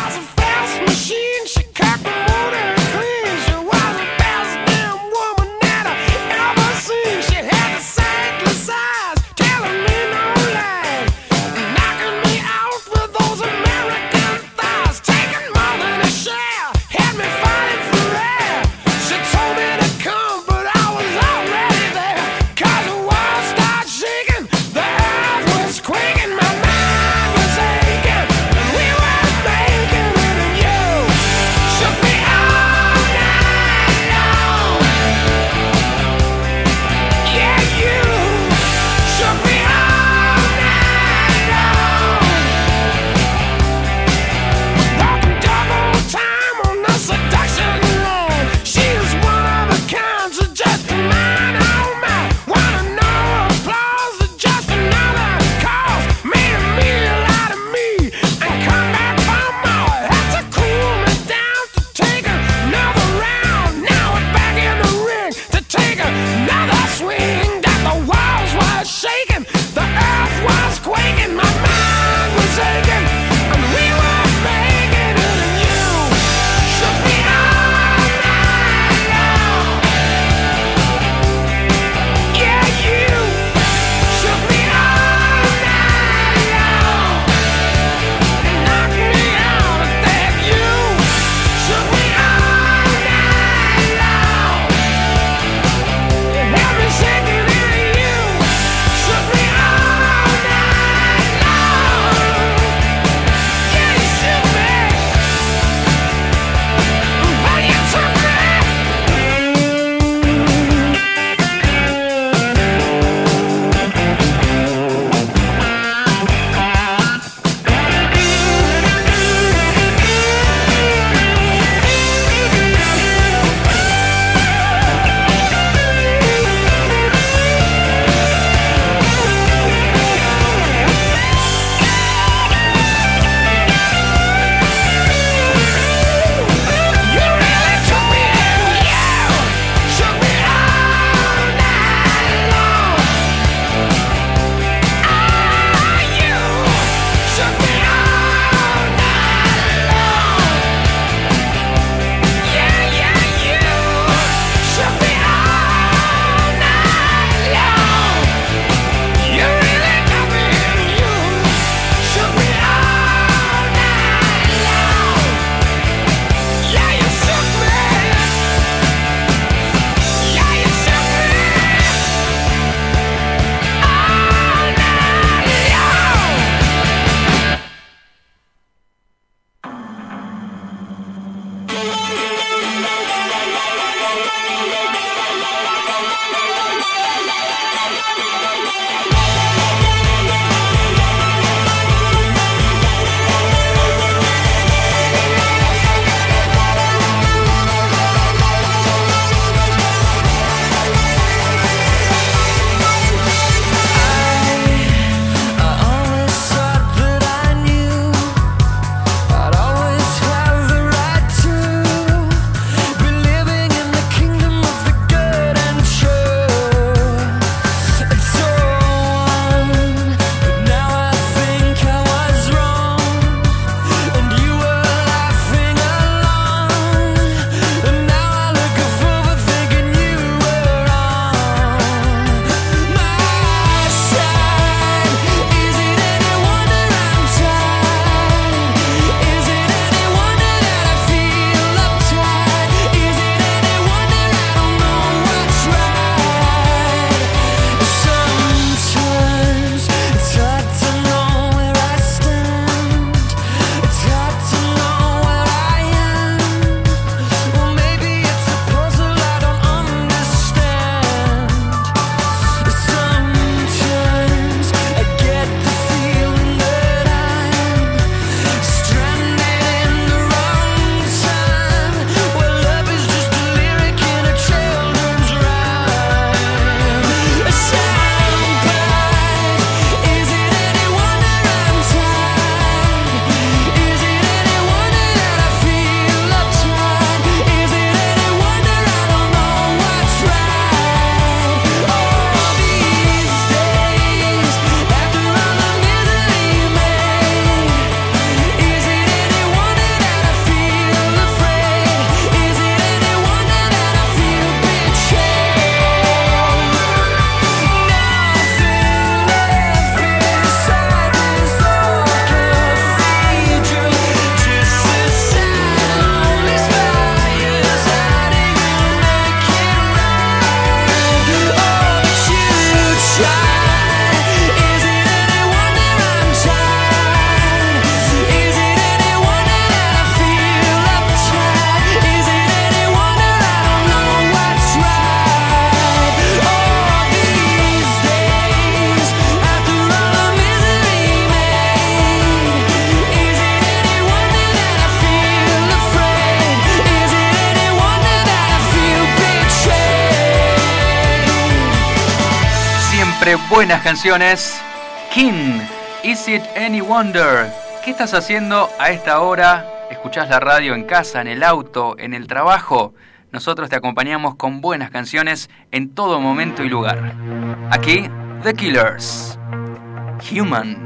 Buenas canciones. King, Is It Any Wonder? ¿Qué estás haciendo a esta hora? ¿Escuchás la radio en casa, en el auto, en el trabajo? Nosotros te acompañamos con buenas canciones en todo momento y lugar. Aquí, The Killers. Human.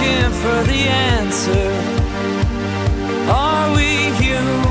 looking for the answer. Are we human?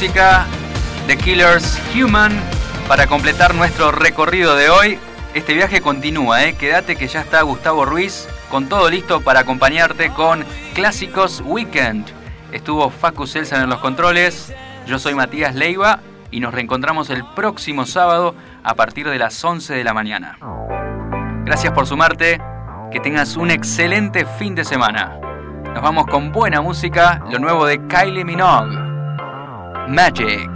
Música, The Killers Human, para completar nuestro recorrido de hoy. Este viaje continúa, ¿eh? quédate que ya está Gustavo Ruiz con todo listo para acompañarte con Clásicos Weekend. Estuvo Facu Selsan en los controles, yo soy Matías Leiva y nos reencontramos el próximo sábado a partir de las 11 de la mañana. Gracias por sumarte, que tengas un excelente fin de semana. Nos vamos con buena música, lo nuevo de Kylie Minogue. Magic.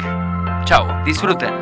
Chao, disfruten.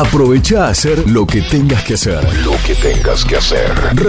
Aprovecha a hacer lo que tengas que hacer. Lo que tengas que hacer. Revisa